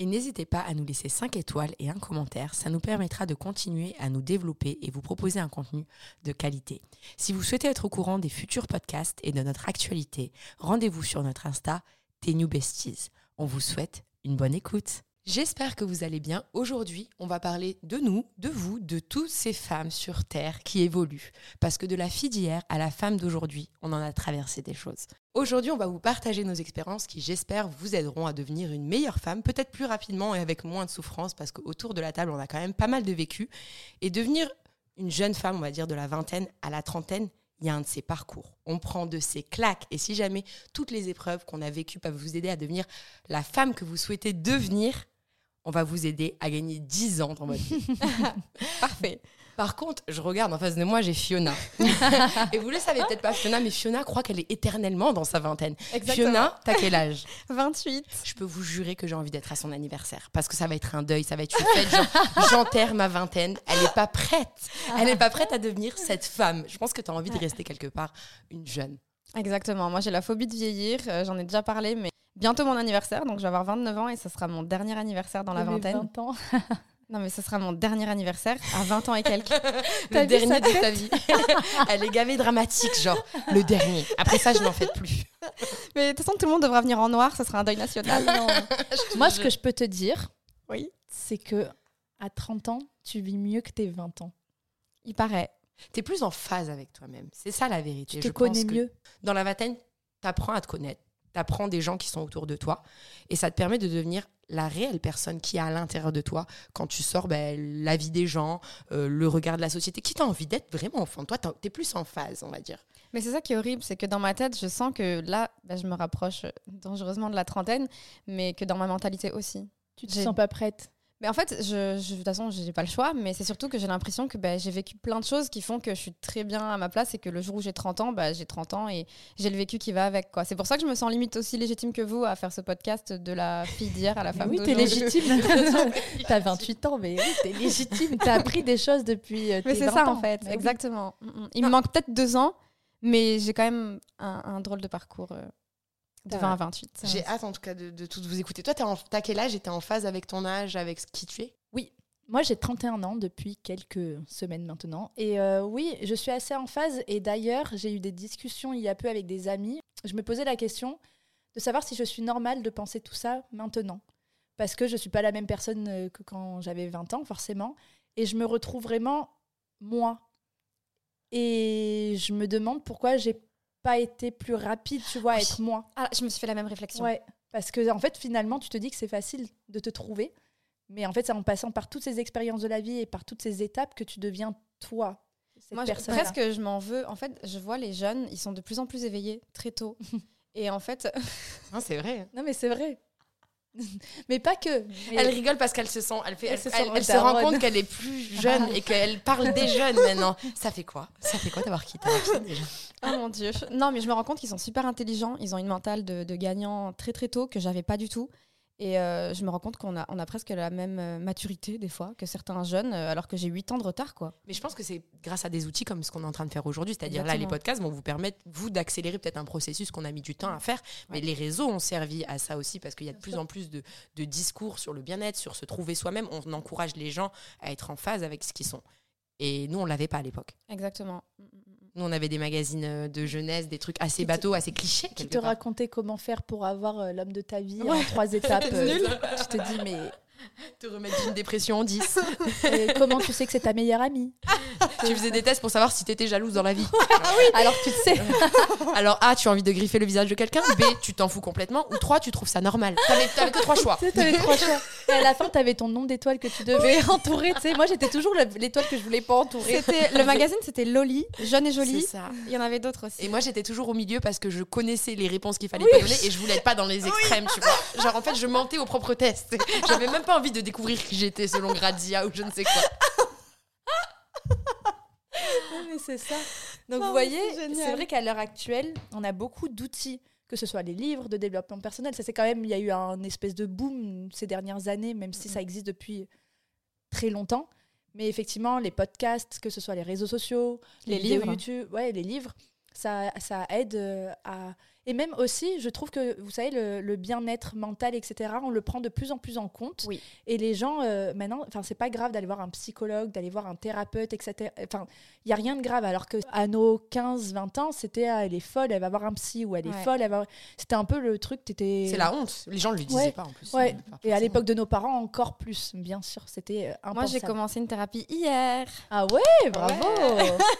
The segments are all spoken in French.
Et n'hésitez pas à nous laisser 5 étoiles et un commentaire, ça nous permettra de continuer à nous développer et vous proposer un contenu de qualité. Si vous souhaitez être au courant des futurs podcasts et de notre actualité, rendez-vous sur notre Insta, New Besties. On vous souhaite une bonne écoute. J'espère que vous allez bien. Aujourd'hui, on va parler de nous, de vous, de toutes ces femmes sur Terre qui évoluent. Parce que de la fille d'hier à la femme d'aujourd'hui, on en a traversé des choses. Aujourd'hui, on va vous partager nos expériences qui, j'espère, vous aideront à devenir une meilleure femme, peut-être plus rapidement et avec moins de souffrance, parce qu'autour de la table, on a quand même pas mal de vécu. Et devenir une jeune femme, on va dire de la vingtaine à la trentaine, il y a un de ces parcours. On prend de ces claques. Et si jamais toutes les épreuves qu'on a vécues peuvent vous aider à devenir la femme que vous souhaitez devenir, on va vous aider à gagner 10 ans dans votre vie. Parfait. Par contre, je regarde en face de moi, j'ai Fiona. et vous le savez peut-être pas, Fiona, mais Fiona croit qu'elle est éternellement dans sa vingtaine. Fiona, t'as quel âge 28. Je peux vous jurer que j'ai envie d'être à son anniversaire. Parce que ça va être un deuil, ça va être une fête. J'enterre ma vingtaine. Elle n'est pas prête. Elle n'est pas prête à devenir cette femme. Je pense que tu as envie de rester quelque part une jeune. Exactement. Moi, j'ai la phobie de vieillir. euh, J'en ai déjà parlé, mais bientôt mon anniversaire. Donc, je vais avoir 29 ans et ce sera mon dernier anniversaire dans la vingtaine. 20 ans. Non, mais ce sera mon dernier anniversaire à 20 ans et quelques. Le dernier de ta vie. Elle est gavée dramatique, genre le dernier. Après ça, je n'en fais plus. mais de toute façon, tout le monde devra venir en noir. Ce sera un deuil national. Moi, ce que je peux te dire, Oui. c'est que à 30 ans, tu vis mieux que tes 20 ans. Il paraît. T'es plus en phase avec toi-même. C'est ça la vérité. Tu te Je pense connais que mieux. Dans la vingtaine, t'apprends à te connaître. T'apprends des gens qui sont autour de toi. Et ça te permet de devenir la réelle personne qui est à l'intérieur de toi. Quand tu sors, ben, la vie des gens, euh, le regard de la société. Qui t'a envie d'être vraiment au fond de toi T'es plus en phase, on va dire. Mais c'est ça qui est horrible, c'est que dans ma tête, je sens que là, bah, je me rapproche dangereusement de la trentaine, mais que dans ma mentalité aussi. Tu te sens pas prête. Mais en fait, je, je- de toute façon, j'ai pas le choix, mais c'est surtout que j'ai l'impression que bah, j'ai vécu plein de choses qui font que je suis très bien à ma place et que le jour où j'ai 30 ans, bah, j'ai 30 ans et j'ai le vécu qui va avec. quoi. C'est pour ça que je me sens limite aussi légitime que vous à faire ce podcast de la fille d'hier à la femme oui, t'es légitime. T'as 28 ans, mais oui, t'es légitime. T'as appris des choses depuis. euh, Mais tes c'est 20 ça ans. en fait, Bah exactement. Mm, mm. Il me manque peut-être deux ans, mais j'ai quand même un, un drôle de parcours euh, de T'as- 20 à 28. ça J'ai hâte en tout cas de, vous écouter. Toi, t'as quel âge et t'es en phase avec ton âge, avec ce qui tu es? Moi, j'ai 31 ans depuis quelques semaines maintenant. Et euh, oui, je suis assez en phase. Et d'ailleurs, j'ai eu des discussions il y a peu avec des amis. Je me posais la question de savoir si je suis normale de penser tout ça maintenant. Parce que je ne suis pas la même personne euh, que quand j'avais 20 ans, forcément. Et je me retrouve vraiment moi. Et je me demande pourquoi j'ai pas été plus rapide, tu vois, à Oui. être moi. Ah, je me suis fait la même réflexion. Ouais, parce que en fait, finalement, tu te dis que c'est facile de te trouver, mais en fait, c'est en passant par toutes ces expériences de la vie et par toutes ces étapes que tu deviens toi. Cette Moi, je- presque, je m'en veux. En fait, je vois les jeunes, ils sont de plus en plus éveillés très tôt. Et en fait, Non, c'est vrai. Non, mais c'est vrai. mais pas que. Mais- Elle rigole parce qu'elle se sent, elle, fait, Elle elle, se elle- sent elle se rend compte qu'elle est plus jeune et qu'elle parle des jeunes maintenant. Ça fait quoi? Ça fait quoi d'avoir quitté déjà? Oh mon dieu. Non, mais je me rends compte qu'ils sont super intelligents. Ils ont une mentale de, de gagnant très très tôt que j'avais pas du tout. Et euh, je me rends compte qu'on a, on a presque la même euh, maturité des fois que certains jeunes, euh, alors que j'ai 8 ans de retard, quoi. Mais je pense que c'est grâce à des outils comme ce qu'on est en train de faire aujourd'hui, c'est-à-dire là, les podcasts vont vous permettre, vous, d'accélérer peut-être un processus qu'on a mis du temps à faire. Mais Ouais. les réseaux ont servi à ça aussi parce qu'il y a de plus en plus de, de discours sur le bien-être, sur se trouver soi-même. On encourage les gens à être en phase avec ce qu'ils sont. Et nous, on l'avait pas à l'époque. Exactement. Nous, on avait des magazines euh, de jeunesse, des trucs assez bateaux, assez clichés. qui te part. racontait comment faire pour avoir euh, l'homme de ta vie Ouais. en trois étapes. Euh, nul. tu te dis, mais Te remettre d'une dépression en 10. et comment tu sais que c'est ta meilleure amie tu faisais des tests pour savoir si t'étais jalouse dans la vie. Alors tu le sais. Alors A, tu as envie de griffer le visage de quelqu'un. B, tu t'en fous complètement. Ou 3, tu trouves ça normal. T'avais t'avais que trois choix. Tu t'avais trois choix. Et à la fin, t'avais ton nombre d'étoiles que tu devais entourer. Tu sais, moi, j'étais toujours l'étoile que je voulais pas entourer. C'était le magazine, c'était Loli, jeune et jolie. C'est ça. Il y en avait d'autres aussi. Et moi, j'étais toujours au milieu parce que je connaissais les réponses qu'il fallait pas donner et je voulais être pas dans les extrêmes, tu vois. Genre, en fait, je mentais aux propres tests. J'avais même pas envie de découvrir qui j'étais selon Grazia ou je ne sais quoi. c'est ça. Donc Non, vous voyez, c'est vrai qu'à l'heure actuelle, on a beaucoup d'outils, que ce soit les livres de développement personnel. Ça c'est quand même, il y a eu un espèce de boom ces dernières années, même si ça existe depuis très longtemps. Mais effectivement, les podcasts, que ce soit les réseaux sociaux, les, Les vidéos livres. YouTube, ouais, les livres, ça, ça aide euh, à. Et même aussi, je trouve que, vous savez, le, le bien-être mental, etc., on le prend de plus en plus en compte. Oui. Et les gens, euh, maintenant, enfin, c'est pas grave d'aller voir un psychologue, d'aller voir un thérapeute, etc. Enfin, il y a rien de grave. Alors que à nos 15, 20 ans, c'était ah, elle est folle, elle va voir un psy, ou elle est Ouais. folle, elle va. C'était un peu le truc, t'étais. C'est la honte. Les gens ne le disaient Ouais. pas en plus. Ouais. Pas Et à l'époque de nos parents, encore plus, bien sûr. C'était euh, Moi, j'ai commencé une thérapie hier. Ah ouais, bravo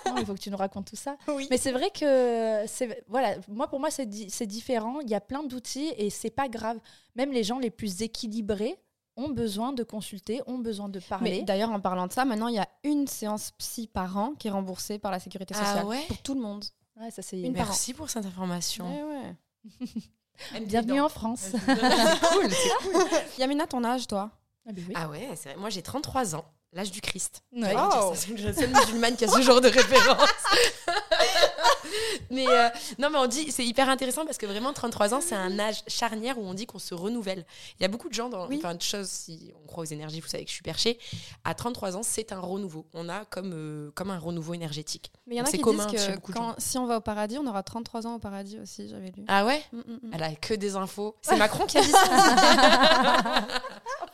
Non, Il faut que tu nous racontes tout ça. Oui. Mais c'est vrai que c'est voilà, moi pour moi c'est di- c'est différent. Il y a plein d'outils et c'est pas grave. Même les gens les plus équilibrés ont besoin de consulter, ont besoin de parler. d'ailleurs, en parlant de ça, maintenant, il y a une séance psy par an qui est remboursée par la sécurité Ah sociale. ouais Pour tout le monde. Ouais, ça Une. Merci pour cette information. Ouais, ouais. bienvenue en France. cool, cool. Yamina, ton âge, toi Ah, bah oui. Ah ouais, c'est vrai. Moi, j'ai 33 ans, l'âge du Christ. Ça, C'est la seule musulmane qui a ce genre de référence. mais euh, non, mais on dit, c'est hyper intéressant parce que vraiment, 33 ans, c'est un âge charnière où on dit qu'on se renouvelle. Il y a beaucoup de gens, dans, Oui. enfin, de choses, si on croit aux énergies, vous savez que je suis perchée. À 33 ans, c'est un renouveau. On a comme, euh, comme un renouveau énergétique. Mais il y en a qui commun disent que quand, si on va au paradis, on aura 33 ans au paradis aussi, j'avais lu. Ah ouais? Mm, mm, mm. Elle a que des infos. C'est Macron qui a dit ça.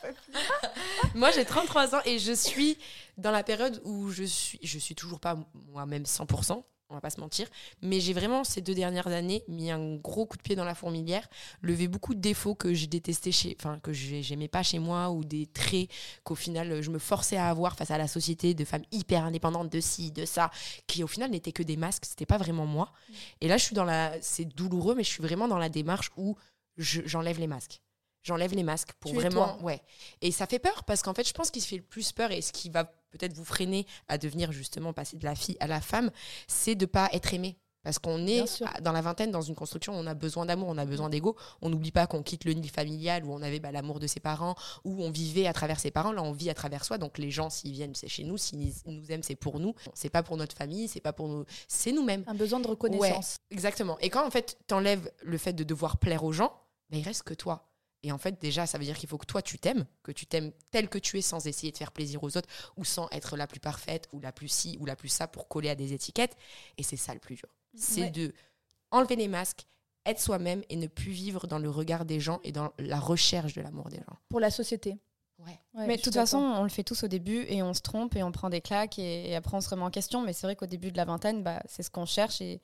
Moi, j'ai 33 ans et je suis dans la période où je suis, je suis toujours pas moi-même 100%. On va pas se mentir, mais j'ai vraiment ces deux dernières années mis un gros coup de pied dans la fourmilière, levé beaucoup de défauts que j'ai détestés chez, enfin que j'ai- j'aimais pas chez moi ou des traits qu'au final je me forçais à avoir face à la société de femmes hyper indépendantes de ci, de ça, qui au final n'étaient que des masques, c'était pas vraiment moi. Et là, je suis dans la, c'est douloureux, mais je suis vraiment dans la démarche où je- j'enlève les masques. J'enlève les masques pour Tu vraiment. Ouais. Et ça fait peur parce qu'en fait, je pense qu'il se fait le plus peur et ce qui va peut-être vous freiner à devenir justement passer de la fille à la femme, c'est de pas être aimé. Parce qu'on est dans la vingtaine, dans une construction, on a besoin d'amour, on a besoin d'ego. On n'oublie pas qu'on quitte le nid familial où on avait bah, l'amour de ses parents, où on vivait à travers ses parents. Là, on vit à travers soi. Donc les gens, s'ils viennent, c'est chez nous. S'ils nous aiment, c'est pour nous. C'est pas pour notre famille, c'est pas pour nous. C'est nous-mêmes. Un besoin de reconnaissance. Exactement. Et quand en fait t'enlèves le fait de devoir plaire aux gens, ben, il reste que toi. Et en fait, déjà, ça veut dire qu'il faut que toi, tu t'aimes, que tu t'aimes tel que tu es sans essayer de faire plaisir aux autres ou sans être la plus parfaite ou la plus ci ou la plus ça pour coller à des étiquettes. Et c'est ça le plus dur. C'est Ouais. de enlever les masques, être soi-même et ne plus vivre dans le regard des gens et dans la recherche de l'amour des gens. Pour la société. Ouais. Ouais, mais de toute façon, on le fait tous au début et on se trompe et on prend des claques et, et après on se remet en question. Mais c'est vrai qu'au début de la vingtaine, bah, c'est ce qu'on cherche et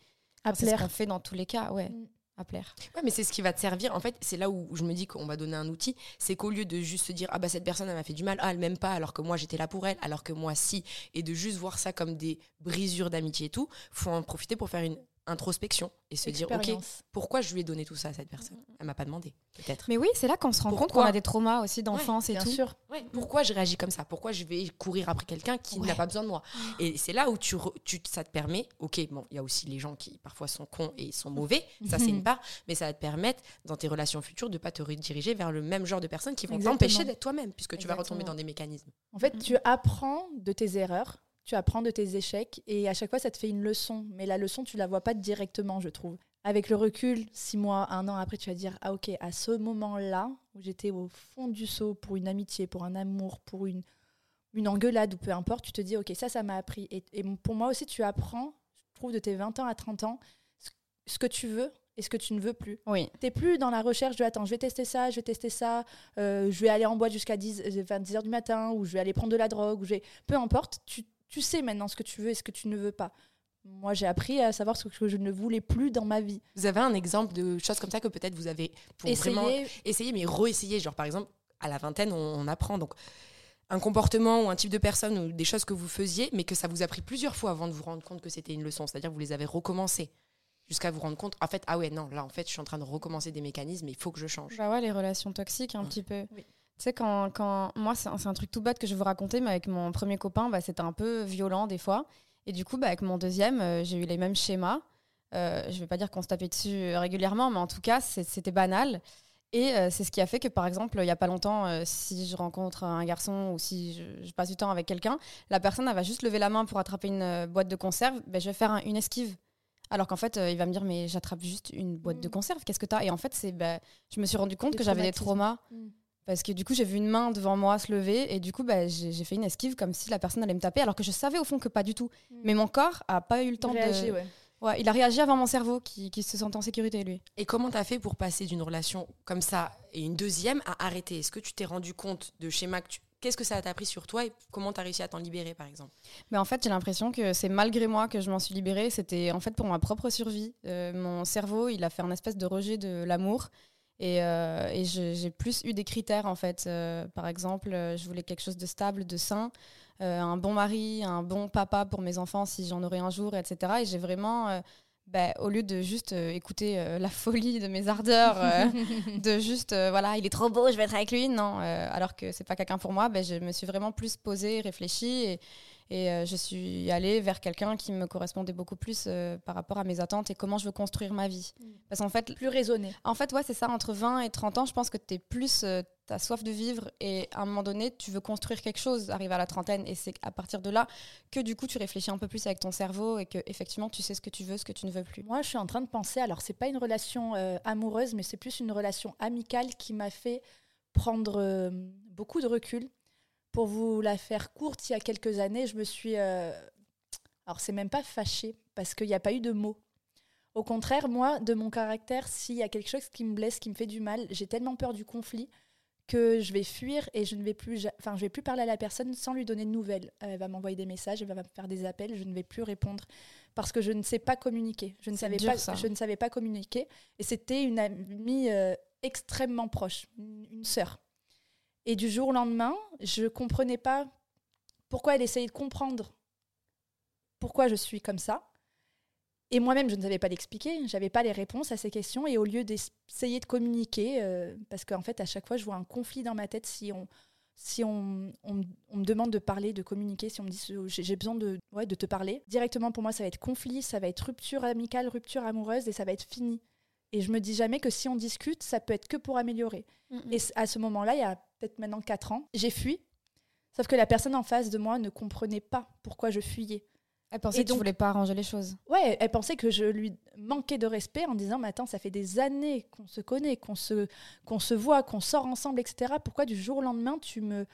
c'est ce qu'on fait dans tous les cas. Ouais, Mm. À plaire. Ouais, mais c'est ce qui va te servir. En fait, c'est là où je me dis qu'on va donner un outil. C'est qu'au lieu de juste se dire, ah bah cette personne, elle m'a fait du mal, ah elle m'aime pas, alors que moi j'étais là pour elle, alors que moi si, et de juste voir ça comme des brisures d'amitié et tout, faut en profiter pour faire une introspection et se dire, ok, pourquoi je lui ai donné tout ça à cette personne? Elle m'a pas demandé, peut-être. Mais oui, c'est là qu'on se rend compte qu'on a des traumas aussi d'enfance et Bien tout. sûr. Ouais, pourquoi je réagis comme ça? Pourquoi je vais courir après quelqu'un qui Ouais. n'a pas besoin de moi? Et c'est là où tu, re- tu ça te permet, ok, bon, il y a aussi les gens qui parfois sont cons et sont mauvais, ça c'est une part, mais ça va te permettre dans tes relations futures de pas te rediriger vers le même genre de personnes qui vont t'empêcher d'être toi-même, puisque tu vas retomber dans des mécanismes. En fait, Mhm. tu apprends de tes erreurs, tu apprends de tes échecs, et à chaque fois, ça te fait une leçon. Mais la leçon, tu la vois pas directement, je trouve. Avec le recul, six mois, un an après, tu vas dire Ah, ok, à ce moment-là, où j'étais au fond du seau pour une amitié, pour un amour, pour une, une engueulade ou peu importe, tu te dis Ok, ça, ça m'a appris. Et, et pour moi aussi, tu apprends, je trouve, de tes 20 ans à 30 ans, ce, que tu veux et ce que tu ne veux plus. Oui, T'es plus dans la recherche de attends, je vais tester ça, je vais tester ça, euh, je vais aller en boîte jusqu'à 10, euh, 20, 10 heures du matin, ou je vais aller prendre de la drogue, ou je vais... peu importe, tu, tu sais maintenant ce que tu veux et ce que tu ne veux pas. Moi, j'ai appris à savoir ce que je ne voulais plus dans ma vie. Vous avez un exemple de choses comme ça que peut-être vous avez pour vraiment Essayer, essayer, mais re-essayer. Genre, par exemple, à la vingtaine, on, on apprend. Donc, un comportement ou un type de personne ou des choses que vous faisiez, mais que ça vous a pris plusieurs fois avant de vous rendre compte que c'était une leçon. C'est-à-dire que vous les avez recommencé jusqu'à vous rendre compte, en fait, ah ouais, non, là, en fait, je suis en train de recommencer des mécanismes, il faut que je change. bah ouais, les relations toxiques un Ouais. petit peu. Oui. Tu sais, quand, quand. Moi, c'est un, truc tout bête que je vais vous raconter, mais avec mon premier copain, bah, c'était un peu violent des fois. Et du coup, bah, avec mon deuxième, euh, j'ai eu les mêmes schémas. Euh, je vais pas dire qu'on se tapait dessus euh, régulièrement, mais en tout cas, c'était banal. Et euh, c'est ce qui a fait que, par exemple, il n'y a pas longtemps, euh, si je rencontre un garçon ou si je, je passe du temps avec quelqu'un, la personne elle va juste lever la main pour attraper une euh, boîte de conserve, ben, je vais faire un- une esquive. Alors qu'en fait, il va me dire, mais j'attrape juste une boîte de Mm. conserve, qu'est-ce que t'as? Et en fait, c'est, ben, je me suis rendu compte Des que j'avais des traumas. Mm. Parce que du coup, j'ai vu une main devant moi se lever et du coup, ben, j'ai fait une esquive comme si la personne allait me taper, alors que je savais au fond que pas du tout. Mais mon corps a pas eu le temps de. ouais. Ouais, il a réagi avant mon cerveau qui, qui se sent en sécurité, lui. Et comment t'as fait pour passer d'une relation comme ça et une deuxième à arrêter? Est-ce que tu t'es rendu compte de schéma que tu... Qu'est-ce que ça t'a appris sur toi et comment t'as réussi à t'en libérer, par exemple? Mais en fait, j'ai l'impression que c'est malgré moi que je m'en suis libérée. C'était en fait pour ma propre survie. Euh, mon cerveau, il a fait un espèce de rejet de l'amour. Et, euh, et j'ai plus eu des critères, en fait. Euh, par exemple, euh, je voulais quelque chose de stable, de sain, un bon mari, un bon papa pour mes enfants si j'en aurais un jour, etc. Et j'ai vraiment, bah, au lieu de juste euh, écouter euh, la folie de mes ardeurs, euh, de juste, voilà, il est trop beau, je vais être avec lui, non. alors que c'est pas quelqu'un pour moi, ben, je me suis vraiment plus posée, réfléchie et, et euh, je suis allée vers quelqu'un qui me correspondait beaucoup plus euh, par rapport à mes attentes et comment je veux construire ma vie. Mm. Parce qu'en fait, Plus raisonné. en fait, ouais, c'est ça, entre 20 et 30 ans, je pense que tu es plus, euh, soif de vivre et à un moment donné, tu veux construire quelque chose, arriver à la trentaine, et c'est à partir de là que du coup, tu réfléchis un peu plus avec ton cerveau et que effectivement, tu sais ce que tu veux, ce que tu ne veux plus. Moi, je suis en train de penser, alors c'est pas une relation euh, amoureuse, mais c'est plus une relation amicale qui m'a fait prendre beaucoup de recul. Pour vous la faire courte, il y a quelques années, je me suis... euh, alors, c'est même pas fâchée, parce qu'il n'y a pas eu de mots. Au contraire, moi, de mon caractère, s'il y a quelque chose qui me blesse, qui me fait du mal, j'ai tellement peur du conflit que je vais fuir et je ne vais plus, enfin, je vais plus parler à la personne sans lui donner de nouvelles. Elle va m'envoyer des messages, elle va me faire des appels, je ne vais plus répondre parce que je ne sais pas communiquer. Je ne savais dur, pas, ça. je ne savais pas communiquer et c'était une amie euh, extrêmement proche, une, une sœur. Et du jour au lendemain, je comprenais pas pourquoi elle essayait de comprendre pourquoi je suis comme ça. Et moi-même, je ne savais pas l'expliquer, j'avais pas les réponses à ces questions. Et au lieu d'essayer de communiquer, euh, parce qu'en fait, à chaque fois, je vois un conflit dans ma tête si on, si on, on, me- on me demande de parler, de communiquer, si on me dit euh, j'ai besoin de, ouais, de te parler. Directement, pour moi, ça va être conflit, ça va être rupture amicale, rupture amoureuse, et ça va être fini. Et je me dis jamais que si on discute, ça peut être que pour améliorer. Et à ce moment-là, il y a peut-être maintenant 4 ans, j'ai fui. Sauf que la personne en face de moi ne comprenait pas pourquoi je fuyais. Elle pensait Et que tu donc- voulais pas arranger les choses. Ouais, elle pensait que je lui manquais de respect en disant Mais attends, ça fait des années qu'on se connaît, qu'on se, qu'on se voit, qu'on sort ensemble, etc. Pourquoi du jour au lendemain tu me.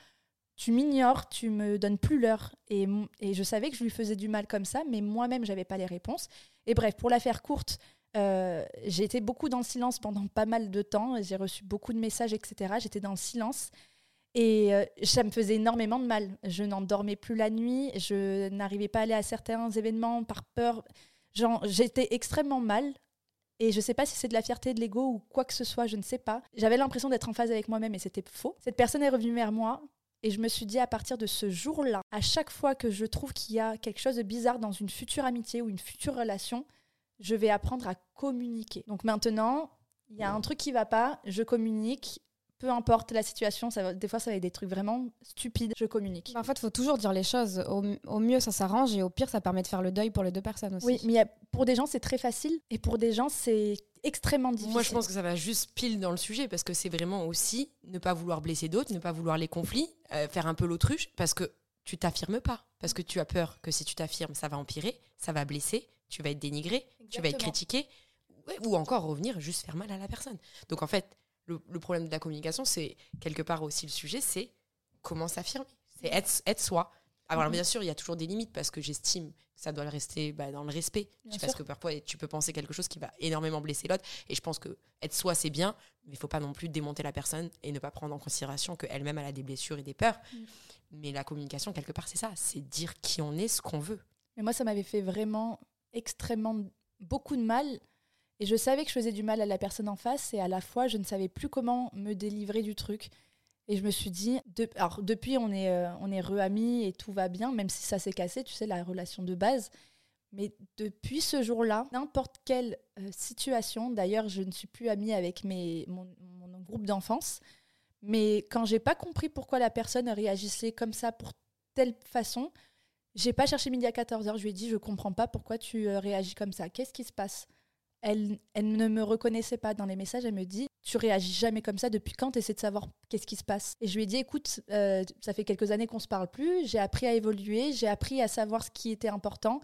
Tu m'ignores, tu me donnes plus l'heure? Et, et je savais que je lui faisais du mal comme ça, mais moi-même, j'avais pas les réponses. Et bref, pour la faire courte, euh, j'ai été beaucoup dans le silence pendant pas mal de temps. J'ai reçu beaucoup de messages, etc. J'étais dans le silence. Et euh, ça me faisait énormément de mal. Je n'en dormais plus la nuit. Je n'arrivais pas à aller à certains événements par peur. J'étais extrêmement mal. Et je sais pas si c'est de la fierté, de l'ego ou quoi que ce soit, je ne sais pas. J'avais l'impression d'être en phase avec moi-même et c'était faux. Cette personne est revenue vers moi et je me suis dit à partir de ce jour-là, à chaque fois que je trouve qu'il y a quelque chose de bizarre dans une future amitié ou une future relation, je vais apprendre à communiquer. Donc maintenant, il y a un truc qui va pas, je communique. Peu importe la situation, ça va- des fois ça va être des trucs vraiment stupides, je communique. En fait, il faut toujours dire les choses. Au, au mieux, ça s'arrange et au pire, ça permet de faire le deuil pour les deux personnes aussi. Oui, mais il y a- pour des gens c'est très facile et pour des gens c'est extrêmement difficile. Moi, je pense que ça va juste pile dans le sujet parce que c'est vraiment aussi ne pas vouloir blesser d'autres, ne pas vouloir les conflits, euh, faire un peu l'autruche parce que tu t'affirmes pas. Parce que tu as peur que si tu t'affirmes, ça va empirer, ça va blesser, tu vas être dénigré, tu vas être critiqué ou encore revenir juste faire mal à la personne. Donc en fait, le, le problème de la communication, c'est quelque part aussi le sujet, c'est comment s'affirmer. C'est être, être soi. Alors Mhm. bien sûr, il y a toujours des limites parce que j'estime que ça doit le rester bah, dans le respect. Bien parce sûr. que parfois, tu peux penser quelque chose qui va énormément blesser l'autre. Et je pense que être soi, c'est bien, mais il faut pas non plus démonter la personne et ne pas prendre en considération qu'elle-même, elle a des blessures et des peurs. Mm. Mais la communication, quelque part, c'est ça. C'est dire qui on est, ce qu'on veut. Mais moi, ça m'avait fait vraiment extrêmement beaucoup de mal. Et je savais que je faisais du mal à la personne en face. Et à la fois, je ne savais plus comment me délivrer du truc. Et je me suis dit, alors depuis, on est, euh, on est re-amis et tout va bien, même si ça s'est cassé, tu sais, la relation de base. Mais depuis ce jour-là, n'importe quelle euh, situation, d'ailleurs, je ne suis plus amie avec mes, mon, mon groupe d'enfance, mais quand j'ai pas compris pourquoi la personne réagissait comme ça pour telle façon, j'ai pas cherché midi à 14h. Je lui ai dit, je comprends pas pourquoi tu euh, réagis comme ça. Qu'est-ce qui se passe? Elle, elle ne me reconnaissait pas dans les messages. Elle me dit, tu réagis jamais comme ça depuis quand Essaie de savoir qu'est-ce qui se passe? Et je lui ai dit, écoute, euh, ça fait quelques années qu'on se parle plus, j'ai appris à évoluer, j'ai appris à savoir ce qui était important.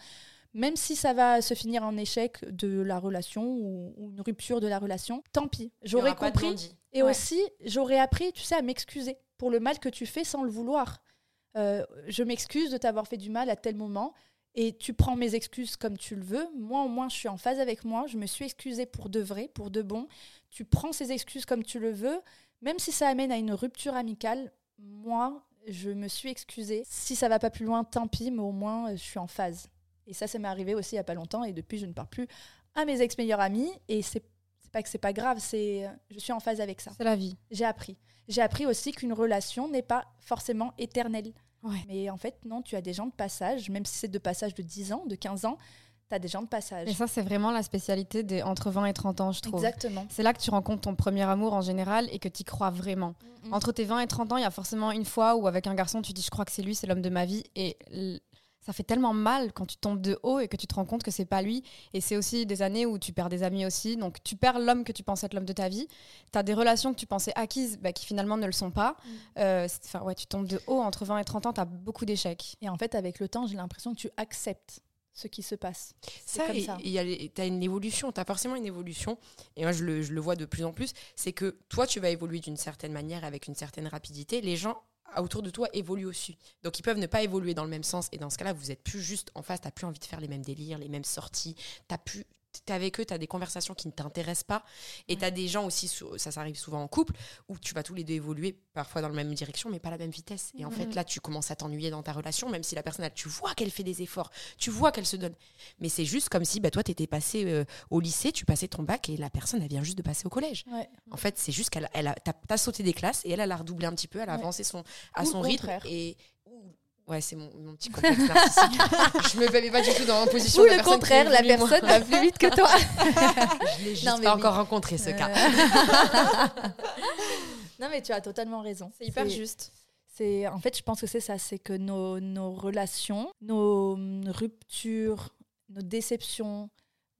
Même si ça va se finir en échec de la relation ou, ou une rupture de la relation, tant pis. J'aurais compris. Et Ouais. aussi, j'aurais appris, tu sais, à m'excuser pour le mal que tu fais sans le vouloir. Euh, je m'excuse de t'avoir fait du mal à tel moment et tu prends mes excuses comme tu le veux. Moi, au moins, je suis en phase avec moi. Je me suis excusée pour de vrai, pour de bon. Tu prends ces excuses comme tu le veux. Même si ça amène à une rupture amicale, moi, je me suis excusée. Si ça va pas plus loin, tant pis, mais au moins, euh, je suis en phase. Et ça, ça m'est arrivé aussi il y a pas longtemps. Et depuis, je ne parle plus à mes ex-meilleurs amis. Et c'est pas que c'est pas grave, c'est euh, je suis en phase avec ça. C'est la vie. J'ai appris. J'ai appris aussi qu'une relation n'est pas forcément éternelle. Ouais. Mais en fait, non, tu as des gens de passage, même si c'est de passage de 10 ans, de 15 ans, tu as des gens de passage. Et ça, c'est vraiment la spécialité des entre 20 et 30 ans, je trouve. Exactement. C'est là que tu rencontres ton premier amour en général et que tu y crois vraiment. Entre tes 20 et 30 ans, il y a forcément une fois où avec un garçon, tu dis je crois que c'est lui, c'est l'homme de ma vie. Et ça fait tellement mal quand tu tombes de haut et que tu te rends compte que c'est pas lui. Et c'est aussi des années où tu perds des amis aussi. Donc tu perds l'homme que tu pensais être l'homme de ta vie. Tu as des relations que tu pensais acquises bah, qui finalement ne le sont pas. Euh, c'est- Enfin ouais, tu tombes de haut entre 20 et 30 ans, tu as beaucoup d'échecs. Et en fait, avec le temps, j'ai l'impression que tu acceptes ce qui se passe. C'est Ça, comme et- ça. et il y a les- t'as une évolution, tu as forcément une évolution. Et moi, je le, je le vois de plus en plus. C'est que toi, tu vas évoluer d'une certaine manière, avec une certaine rapidité. Les gens autour de toi évoluent aussi. Donc, ils peuvent ne pas évoluer dans le même sens. Et dans ce cas-là, vous êtes plus juste en face. Tu plus envie de faire les mêmes délires, les mêmes sorties. T'as plus. T'es avec eux, tu as des conversations qui ne t'intéressent pas. Et tu as des gens aussi, sou- ça s'arrive souvent en couple, où tu vas tous les deux évoluer, parfois dans la même direction, mais pas la même vitesse. Et en Mhm. fait, là, tu commences à t'ennuyer dans ta relation, même si la personne, tu vois qu'elle fait des efforts, tu vois qu'elle se donne. Mais c'est juste comme si bah, toi, tu étais passé euh, au lycée, tu passais ton bac et la personne, elle vient juste de passer au collège. Ouais. En fait, c'est juste qu'elle elle a, t'as, t'as sauté des classes et elle, elle a redoublé un petit peu, elle a Ouais. avancé son, à Ou son rythme. contraire. Et. Ouais, c'est mon, mon petit complexe narcissique. je me mets pas du tout dans la position Ou de le personne contraire, la personne va plus vite que toi. Je l'ai juste Non, mais pas oui. encore rencontré ce cas. non, mais tu as totalement raison. C'est hyper juste. C'est en fait, je pense que c'est ça, c'est que nos, nos relations, nos hum, ruptures, nos déceptions,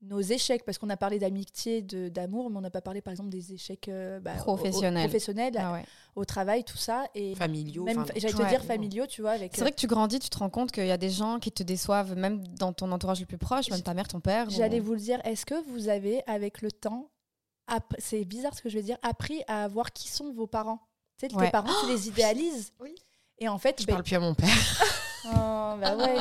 nos échecs, parce qu'on a parlé d'amitié, de- d'amour, mais on n'a pas parlé par exemple des échecs euh, bah, au- au- Professionnels. professionnels, Ah ouais. au travail, tout ça, et Familiaux. enfin, j'allais te ouais. dire familiaux, tu vois. C'est vrai que tu grandis, tu te rends compte qu'il y a des gens qui te déçoivent, même dans ton entourage le plus proche, même ta mère, ton père. J'allais ou- vous le dire, est-ce que vous avez, avec le temps, c'est bizarre ce que je vais dire, appris à voir qui sont vos parents? Tu sais, Ouais. tes parents, tu les idéalises. Oui. Et en fait, Je ben- parle plus à mon père. Oh, bah ouais.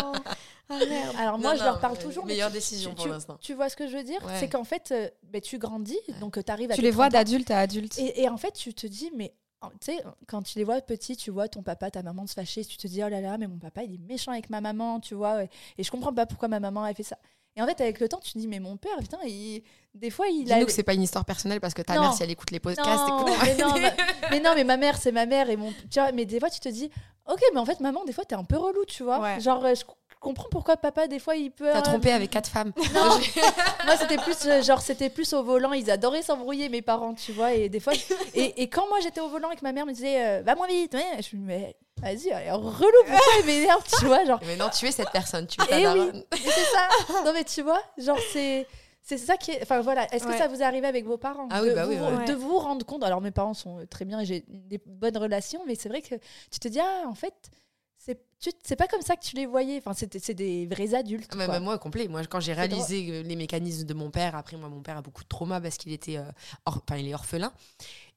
Ah merde. Alors moi, Non, je leur parle euh, toujours. mais meilleure tu- décision tu- pour l'instant. Tu vois ce que je veux dire? Ouais. C'est qu'en fait, euh, ben, tu grandis, donc tu arrives à Tu les vois 30 ans. d'adulte à adulte. Et, et en fait, tu te dis, mais tu sais, quand tu les vois petits, tu vois ton papa, ta maman se fâcher, tu te dis, oh là là, mais mon papa, il est méchant avec ma maman, tu vois, et, et je comprends pas pourquoi ma maman a fait ça. Et en fait, avec le temps, tu te dis, mais mon père, putain, il... des fois, il a. Dis-nous que c'est pas une histoire personnelle parce que ta Non. mère, si elle écoute les podcasts, Non, écoute. mais non, ma- mais non, mais ma mère, c'est ma mère et mon. Tu vois, mais des fois, tu te dis, ok, mais en fait, maman, des fois, t'es un peu relou, tu vois. Ouais. Genre, euh, je comprends pourquoi papa, des fois, il peut. T'as euh, trompé avec quatre femmes. Non, moi c'était plus euh, genre c'était plus au volant, ils adoraient s'embrouiller mes parents, tu vois, et des fois et, et quand moi j'étais au volant et que ma mère me disait euh, va moins vite, ouais, je me dis, mais vas-y, elle est relou pourquoi elle m'énerve, tu vois, genre Mais non, tu es cette personne. Tu es ta Eh oui. c'est ça. Non mais tu vois, genre c'est c'est ça qui est enfin voilà, est-ce que ça vous est arrivé avec vos parents Ah oui, de, bah vous, oui, ouais. de vous rendre compte? Alors mes parents sont très bien et j'ai des bonnes relations mais c'est vrai que tu te dis ah en fait c'est pas comme ça que tu les voyais, enfin c'est c'est des vrais adultes Ah, mais- quoi. mais moi, complet. Moi, quand j'ai réalisé euh, les mécanismes de mon père, après, moi, mon père a beaucoup de trauma parce qu'il était, euh, or- enfin, il est orphelin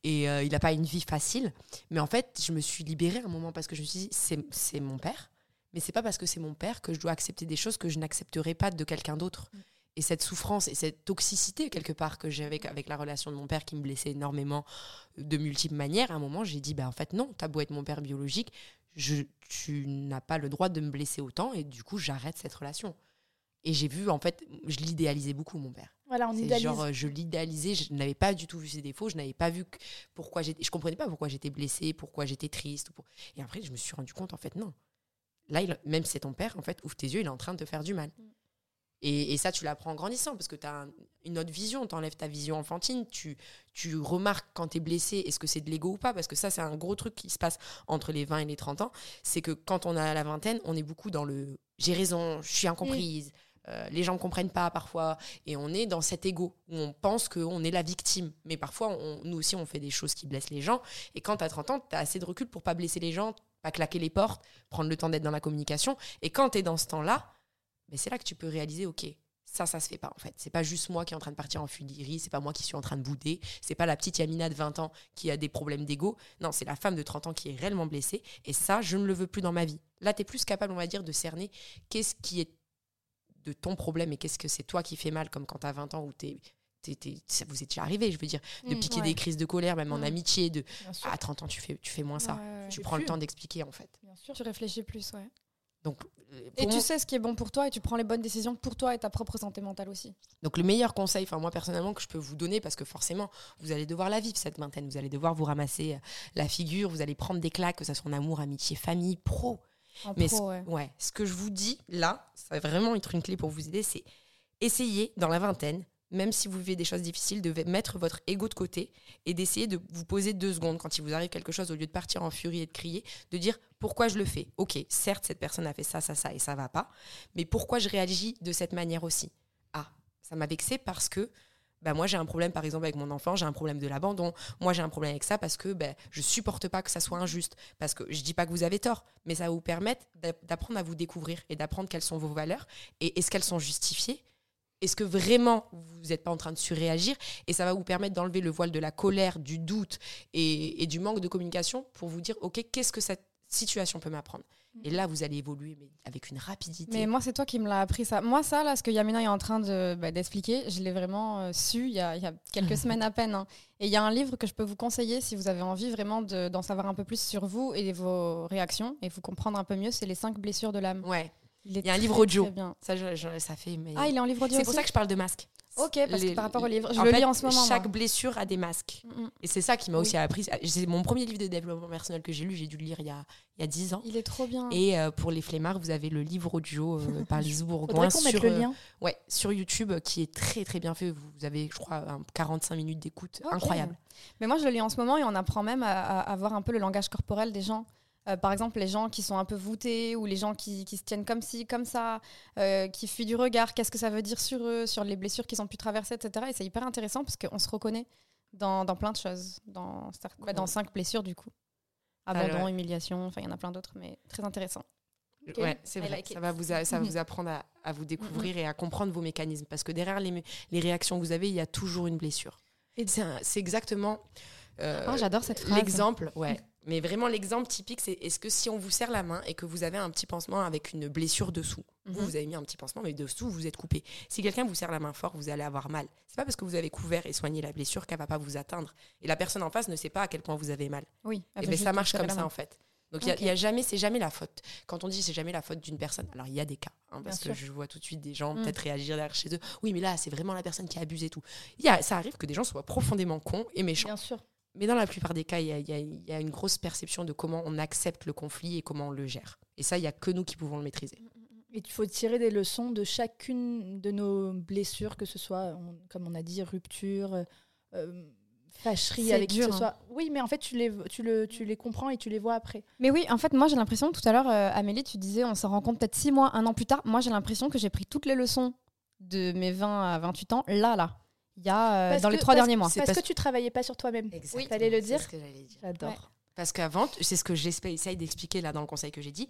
et euh, il n'a pas une vie facile. Mais en fait, je me suis libérée à un moment parce que je me suis dit, c'est mon père, mais c'est pas parce que c'est mon père que je dois accepter des choses que je n'accepterai pas de quelqu'un d'autre. Et cette souffrance et cette toxicité, quelque part, que j'avais avec, avec la relation de mon père qui me blessait énormément de multiples manières, à un moment, j'ai dit, bah, en fait, non, t'as beau être mon père biologique, je, tu n'as pas le droit de me blesser autant et du coup, j'arrête cette relation. Et j'ai vu, en fait, je l'idéalisais beaucoup, mon père. Voilà, on idéalise. genre, euh, je l'idéalisais, je n'avais pas du tout vu ses défauts, je n'avais pas vu que- pourquoi j'étais, je comprenais pas pourquoi j'étais blessée, pourquoi j'étais triste. pour- Et après, je me suis rendu compte, en fait, non. Là, il- même si c'est ton père, en fait, ouvre tes yeux, il est en train de te faire du mal. Et, et ça, tu l'apprends en grandissant parce que tu as une autre vision, tu enlèves ta vision enfantine, tu, tu remarques quand tu es blessé, est-ce que c'est de l'ego ou pas Parce que ça, c'est un gros truc qui se passe entre les 20 et les 30 ans. C'est que quand on a la vingtaine, on est beaucoup dans le j'ai raison, je suis incomprise, euh, les gens ne comprennent pas parfois, et on est dans cet ego où on pense qu'on est la victime. Mais parfois, on- nous aussi, on fait des choses qui blessent les gens. Et quand tu as 30 ans, tu as assez de recul pour pas blesser les gens, pas claquer les portes, prendre le temps d'être dans la communication. Et quand tu es dans ce temps-là, mais c'est là que tu peux réaliser, ok, ça, ça se fait pas en fait. C'est pas juste moi qui est en train de partir en fulerie, c'est pas moi qui suis en train de bouder, c'est pas la petite Yamina de 20 ans qui a des problèmes d'ego. Non, c'est la femme de 30 ans qui est réellement blessée. Et ça, je ne le veux plus dans ma vie. Là, tu es plus capable, on va dire, de cerner qu'est-ce qui est de ton problème et qu'est-ce que c'est toi qui fait mal, comme quand tu as 20 ans t'es- t'es- ça vous est déjà arrivé, je veux dire, de Mm, piquer ouais. des crises de colère, même en Mm. amitié, de sûr. à 30 ans, tu fais, tu fais moins ça. Ouais, ouais, Tu prends le temps d'expliquer en fait. Bien sûr. Tu réfléchis plus, ouais. Donc, euh, Et tu sais ce qui est bon pour toi et tu prends les bonnes décisions pour toi et ta propre santé mentale aussi. Donc le meilleur conseil, enfin moi personnellement que je peux vous donner, parce que forcément vous allez devoir la vivre cette vingtaine, vous allez devoir vous ramasser euh, la figure, vous allez prendre des claques, que ce soit en amour, amitié, famille, pro. En Mais pro, ouais. Ouais, ce que je vous dis là, ça va vraiment être une clé pour vous aider, c'est essayer dans la vingtaine, même si vous vivez des choses difficiles, de mettre votre ego de côté et d'essayer de vous poser deux secondes quand il vous arrive quelque chose, au lieu de partir en furie et de crier, de dire pourquoi je le fais. Ok, certes, cette personne a fait ça, ça, ça et ça va pas, mais pourquoi je réagis de cette manière aussi? Ah, ça m'a vexé parce que bah moi j'ai un problème par exemple avec mon enfant, j'ai un problème de l'abandon, moi j'ai un problème avec ça parce que ben je supporte pas que ça soit injuste, parce que je dis pas que vous avez tort, mais ça va vous permettre d'a- d'apprendre à vous découvrir et d'apprendre quelles sont vos valeurs et est-ce qu'elles sont justifiées? Est-ce que vraiment vous n'êtes pas en train de surréagir? Et ça va vous permettre d'enlever le voile de la colère, du doute et, du manque de communication pour vous dire, OK, qu'est-ce que cette situation peut m'apprendre Et là, vous allez évoluer mais avec une rapidité. Mais moi, c'est toi qui me l'as appris ça. Moi, ça, là, ce que Yamina est en train de, bah, d'expliquer, je l'ai vraiment euh, su il y, a, il y a quelques semaines à peine. hein. Et il y a un livre que je peux vous conseiller si vous avez envie vraiment de- d'en savoir un peu plus sur vous et vos réactions et vous comprendre un peu mieux. C'est Les cinq blessures de l'âme. Ouais, Il, y a un livre audio. très bien. ça, je- je- ça fait... Mais... Ah, il est en livre audio c'est pour ça que je parle de masque. Ok, parce Les- que par rapport au livre, je le fait, lis en ce moment. Chaque moi. blessure a des masques. Mm, mm. Et c'est ça qui m'a Oui. aussi appris. C'est mon premier livre de développement personnel que j'ai lu. J'ai dû le lire il y a, il y a 10 ans. Il est trop bien. Et euh, pour les flemmards, vous avez le livre audio euh, par Lise Bourgoin sur, le euh, ouais, sur YouTube qui est très très bien fait. Vous avez, je crois, un 45 minutes d'écoute. Incroyable. Mais moi, je le lis en ce moment et on apprend même à, à, à voir un peu le langage corporel des gens. Euh, par exemple, les gens qui sont un peu voûtés ou les gens qui, qui se tiennent comme ci, comme ça, euh, qui fuient du regard, qu'est-ce que ça veut dire sur eux, sur les blessures qu'ils ont pu traverser, etc. Et c'est hyper intéressant parce qu'on se reconnaît dans, dans plein de choses, dans, cer- bah, dans cinq blessures du coup. Abandon, ouais. humiliation, enfin il y en a plein d'autres, mais très intéressant. Ouais, c'est vrai. like ça va vous, a- ça va vous apprendre à, à vous découvrir et à comprendre vos mécanismes. Parce que derrière les, les réactions que vous avez, il y a toujours une blessure. Et c'est un- c'est exactement euh, Ah, J'adore cette phrase. l'exemple. Ouais. Mais vraiment, l'exemple typique, c'est est-ce que si on vous serre la main et que vous avez un petit pansement avec une blessure dessous, vous, Mhm. vous avez mis un petit pansement, mais dessous, vous êtes coupé. Si quelqu'un vous serre la main fort, vous allez avoir mal. C'est pas parce que vous avez couvert et soigné la blessure qu'elle va pas vous atteindre. Et la personne en face ne sait pas à quel point vous avez mal. Oui, Et juste ça marche comme ça en fait. Donc il y a- y a, jamais, c'est jamais la faute. Quand on dit c'est jamais la faute d'une personne, alors il y a des cas, hein, parce Bien que je vois tout de suite des gens Mm. peut-être réagir derrière chez eux. Oui, mais là c'est vraiment la personne qui abuse et tout. Y a, ça arrive que des gens soient profondément cons et méchants. Bien sûr. Mais dans la plupart des cas, il y a, y y une grosse perception de comment on accepte le conflit et comment on le gère. Et ça, il y a que nous qui pouvons le maîtriser. Et il faut tirer des leçons de chacune de nos blessures, que ce soit, on- comme on a dit, rupture, euh, fâcherie C'est avec qui que dur, ce hein. soit. Oui, mais en fait, tu les, tu, le, tu les comprends et tu les vois après. Mais oui, en fait, moi j'ai l'impression, tout à l'heure, euh, Amélie, tu disais, on s'en rend compte peut-être six mois, un an plus tard. Moi j'ai l'impression que j'ai pris toutes les leçons de mes 20 à 28 ans, là, là. Il y a euh, dans les trois parce- derniers mois. C'est Parce parce- que tu travaillais pas sur toi-même. Exactement, T'allais le c'est dire ce que j'allais dire. J'adore. Ouais. Parce qu'avant, c'est ce que j'essaye d'expliquer là dans le conseil que j'ai dit.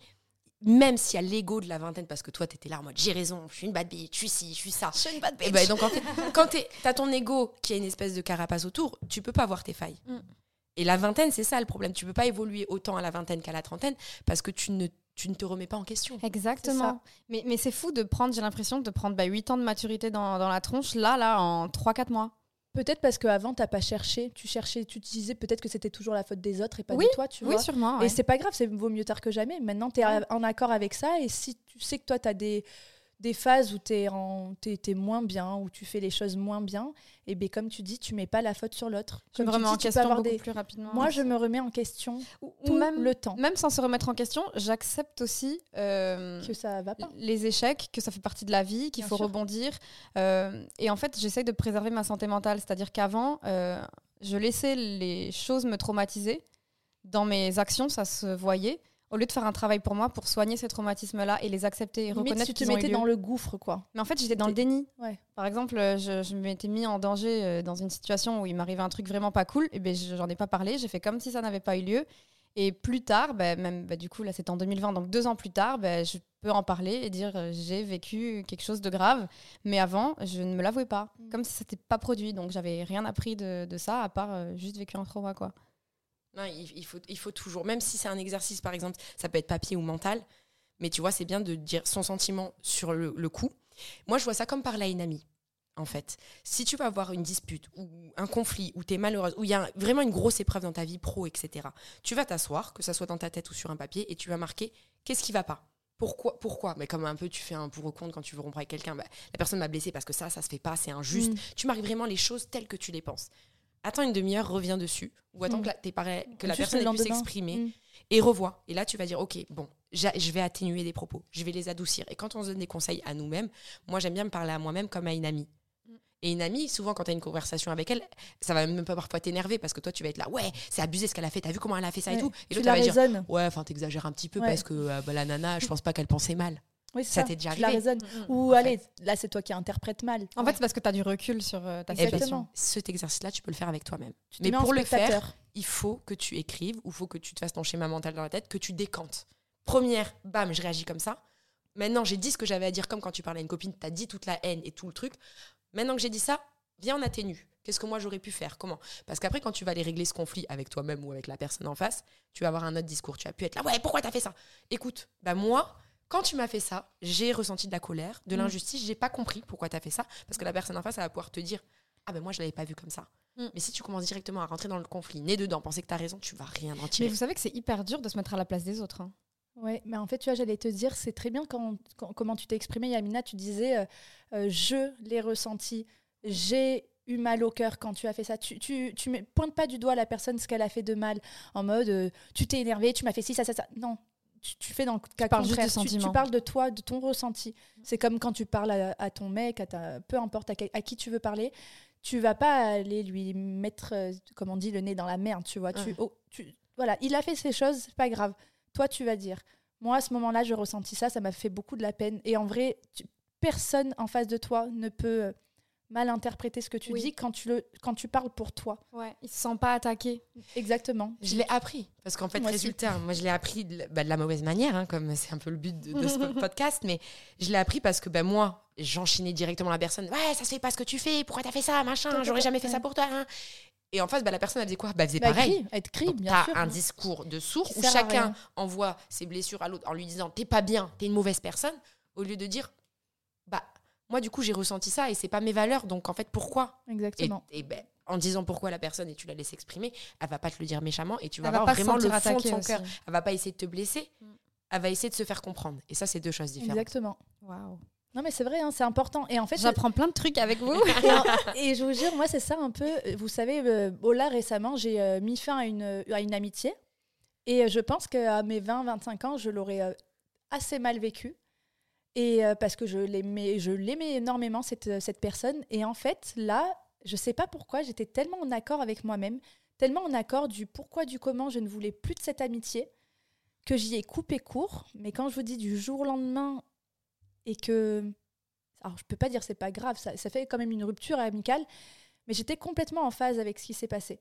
Même s'il y a l'ego de la vingtaine, parce que toi, t'étais là en mode j'ai raison, je suis une bad bitch, je suis ci, je suis ça. Je suis une bad Et ben, donc en fait, quand t'as ton ego qui a une espèce de carapace autour, tu peux pas voir tes failles. Mm. Et la vingtaine, c'est ça le problème. Tu peux pas évoluer autant à la vingtaine qu'à la trentaine parce que tu ne, tu ne te remets pas en question. Exactement. Mais, mais c'est fou de prendre, j'ai l'impression de prendre bah, 8 ans de maturité dans, dans la tronche, là, là, en 3-4 mois. Peut-être parce qu'avant, t'as pas cherché. Tu cherchais, tu te disais peut-être que c'était toujours la faute des autres et pas Oui, de toi, tu oui, vois. sûrement. Et ouais. c'est pas grave, c'est vaut mieux tard que jamais. Maintenant, tu es Ouais. en accord avec ça. Et si tu sais que toi, tu as des, des phases où tu es, moins bien, où tu fais les choses moins bien, et bien comme tu dis, tu mets pas la faute sur l'autre. Je me remets en dis, peux question avoir beaucoup des- plus rapidement. Moi, je me remets en question Ou, même, le temps même sans se remettre en question, j'accepte aussi euh, que ça va pas. les échecs, que ça fait partie de la vie, qu'il faut sûr. rebondir. Euh, et en fait, j'essaye de préserver ma santé mentale. C'est-à-dire qu'avant, euh, je laissais les choses me traumatiser. Dans mes actions, ça se voyait. Au lieu de faire un travail pour moi, pour soigner ces traumatismes-là et les accepter et Limite, reconnaître tu te mettais dans le gouffre, quoi. Mais en fait, j'étais dans le déni. Ouais. Par exemple, euh, je, je m'étais mis en danger euh, dans une situation où il m'arrivait un truc vraiment pas cool, et ben je- j'en ai pas parlé, j'ai fait comme si ça n'avait pas eu lieu. Et plus tard, ben, même ben, du coup là c'était en 2020, donc deux ans plus tard, ben, je peux en parler et dire euh, j'ai vécu quelque chose de grave, mais avant je ne me l'avouais pas, Mm. comme si ça n'était pas produit, donc j'avais rien appris de, de ça à part euh, juste vécu un trauma quoi. Non, il, il faut, il faut toujours, même si c'est un exercice, par exemple, ça peut être papier ou mental, mais tu vois, c'est bien de dire son sentiment sur le, le coup. Moi, je vois ça comme parler à une amie, en fait. Si tu vas avoir une dispute ou un conflit, où tu es malheureuse, où il y a vraiment une grosse épreuve dans ta vie pro, etc., tu vas t'asseoir, que ça soit dans ta tête ou sur un papier, et tu vas marquer qu'est-ce qui va pas. Pourquoi, pourquoi? Mais comme un peu tu fais un pour ou contre quand tu veux rompre avec quelqu'un, bah, la personne m'a blessé parce que ça, ça se fait pas, c'est injuste. Mm. Tu marques vraiment les choses telles que tu les penses. Attends une demi-heure, reviens dessus, ou attends Mm. que la, pareil- que la personne le ait pu lendemain. s'exprimer Mm. et revois. Et là, tu vas dire, ok, bon, je vais atténuer des propos, je vais les adoucir. Et quand on se donne des conseils à nous-mêmes, moi, j'aime bien me parler à moi-même comme à une amie. Mm. Et une amie, souvent, quand tu as une conversation avec elle, ça va même pas parfois t'énerver parce que toi, tu vas être là, ouais, c'est abusé ce qu'elle a fait, t'as vu comment elle a fait ça et tout? Et Tu l'autre, va dire, ouais, enfin, t'exagères un petit peu Ouais. parce que euh, bah, la nana, je pense pas qu'elle pensait mal. Oui, c'est Ça ça. t'est déjà Tu la arrivé raisonnes. Mm, Ou En allez, là, c'est toi qui interprètes mal. En fait, c'est parce que tu as du recul sur euh, ta situation. cet exercice-là, tu peux le faire avec toi-même. Mais en pour le faire, il faut que tu écrives ou il faut que tu te fasses ton schéma mental dans la tête, que tu décantes. Première, bam, je réagis comme ça. Maintenant, j'ai dit ce que j'avais à dire, comme quand tu parlais à une copine, tu as dit toute la haine et tout le truc. Maintenant que j'ai dit ça, viens, on atténue. Qu'est-ce que moi j'aurais pu faire? Comment? Parce qu'après, quand tu vas aller régler ce conflit avec toi-même ou avec la personne en face, tu vas avoir un autre discours. Tu vas pu être là, ouais, pourquoi t'as fait ça? Écoute, bah moi, quand tu m'as fait ça, j'ai ressenti de la colère, de Mm. l'injustice, j'ai pas compris pourquoi t'as fait ça. Parce que la personne en face, elle va pouvoir te dire, ah ben moi, je l'avais pas vu comme ça. Mm. Mais si tu commences directement à rentrer dans le conflit, nez dedans, penser que t'as raison, tu vas rien en Mais tirer. vous savez que c'est hyper dur de se mettre à la place des autres. hein. Ouais, mais en fait, tu vois, j'allais te dire, c'est très bien quand, quand- comment tu t'es exprimé, Yamina. Tu disais, euh, euh, je l'ai ressenti, j'ai eu mal au cœur quand tu as fait ça. Tu, tu, tu pointes pas du doigt la personne ce qu'elle a fait de mal, en mode, euh, tu t'es énervé, tu m'as fait ci, ça, ça, ça. Non, tu, tu fais dans le cas parles juste contraire. du Tu- Tu, parles de toi, de ton ressenti. C'est comme quand tu parles à, à ton mec, à ta, peu importe à, qui tu veux parler. Tu vas pas aller lui mettre, euh, comme on dit, le nez dans la merde, tu vois. Tu, oh, tu- voilà, il a fait ces choses, c'est pas grave. Toi, tu vas dire. Moi, à ce moment-là, je ressentis ça, ça m'a fait beaucoup de la peine. Et en vrai, tu- personne en face de toi ne peut euh, mal interpréter ce que tu Oui. dis quand tu, le, quand tu parles pour toi. Ouais. Ils se sentent pas attaqués. Exactement. Je l'ai appris. Parce qu'en fait, Moi aussi. résultat, moi, je l'ai appris de, la- bah, de la mauvaise manière, hein, comme c'est un peu le but de, de ce podcast. Mais je l'ai appris parce que bah, moi, j'enchaînais directement la personne. Ouais, ça se fait pas ce que tu fais. Pourquoi t'as fait ça Machin, j'aurais jamais fait ça pour toi. hein. Et en face, bah, la personne, elle faisait quoi? Bah, Elle faisait Bah, pareil. crie, être crie, bien t'as sûr. un discours de sourd où chacun envoie ses blessures à l'autre en lui disant T'es pas bien, t'es une mauvaise personne, au lieu de dire moi, du coup, j'ai ressenti ça et c'est pas mes valeurs. Donc, en fait, pourquoi? Exactement. et ben, en disant pourquoi la personne et tu la laisses exprimer, elle va pas te le dire méchamment et tu vas Elle va voir pas se vraiment le fond de son cœur. Elle va pas essayer de te blesser, Mm. elle va essayer de se faire comprendre. Et ça, c'est deux choses différentes. Exactement. Waouh. Non, mais c'est vrai, hein, c'est important. Et en fait, J'apprends plein de trucs avec vous. et, je vous jure, moi, c'est ça un peu. Vous savez, euh, bon, là, récemment, j'ai euh, mis fin à une, à une amitié. Et euh, je pense qu'à mes 20-25 ans, je l'aurais euh, assez mal vécu. Et euh, parce que je l'aimais, je l'aimais énormément, cette, euh, cette personne. Et en fait, là, je sais pas pourquoi, j'étais tellement en accord avec moi-même, tellement en accord du pourquoi, du comment je ne voulais plus de cette amitié, que j'y ai coupé court. Mais quand je vous dis du jour au lendemain, et que. Alors, je peux pas dire c'est pas grave, ça, ça fait quand même une rupture amicale, mais j'étais complètement en phase avec ce qui s'est passé.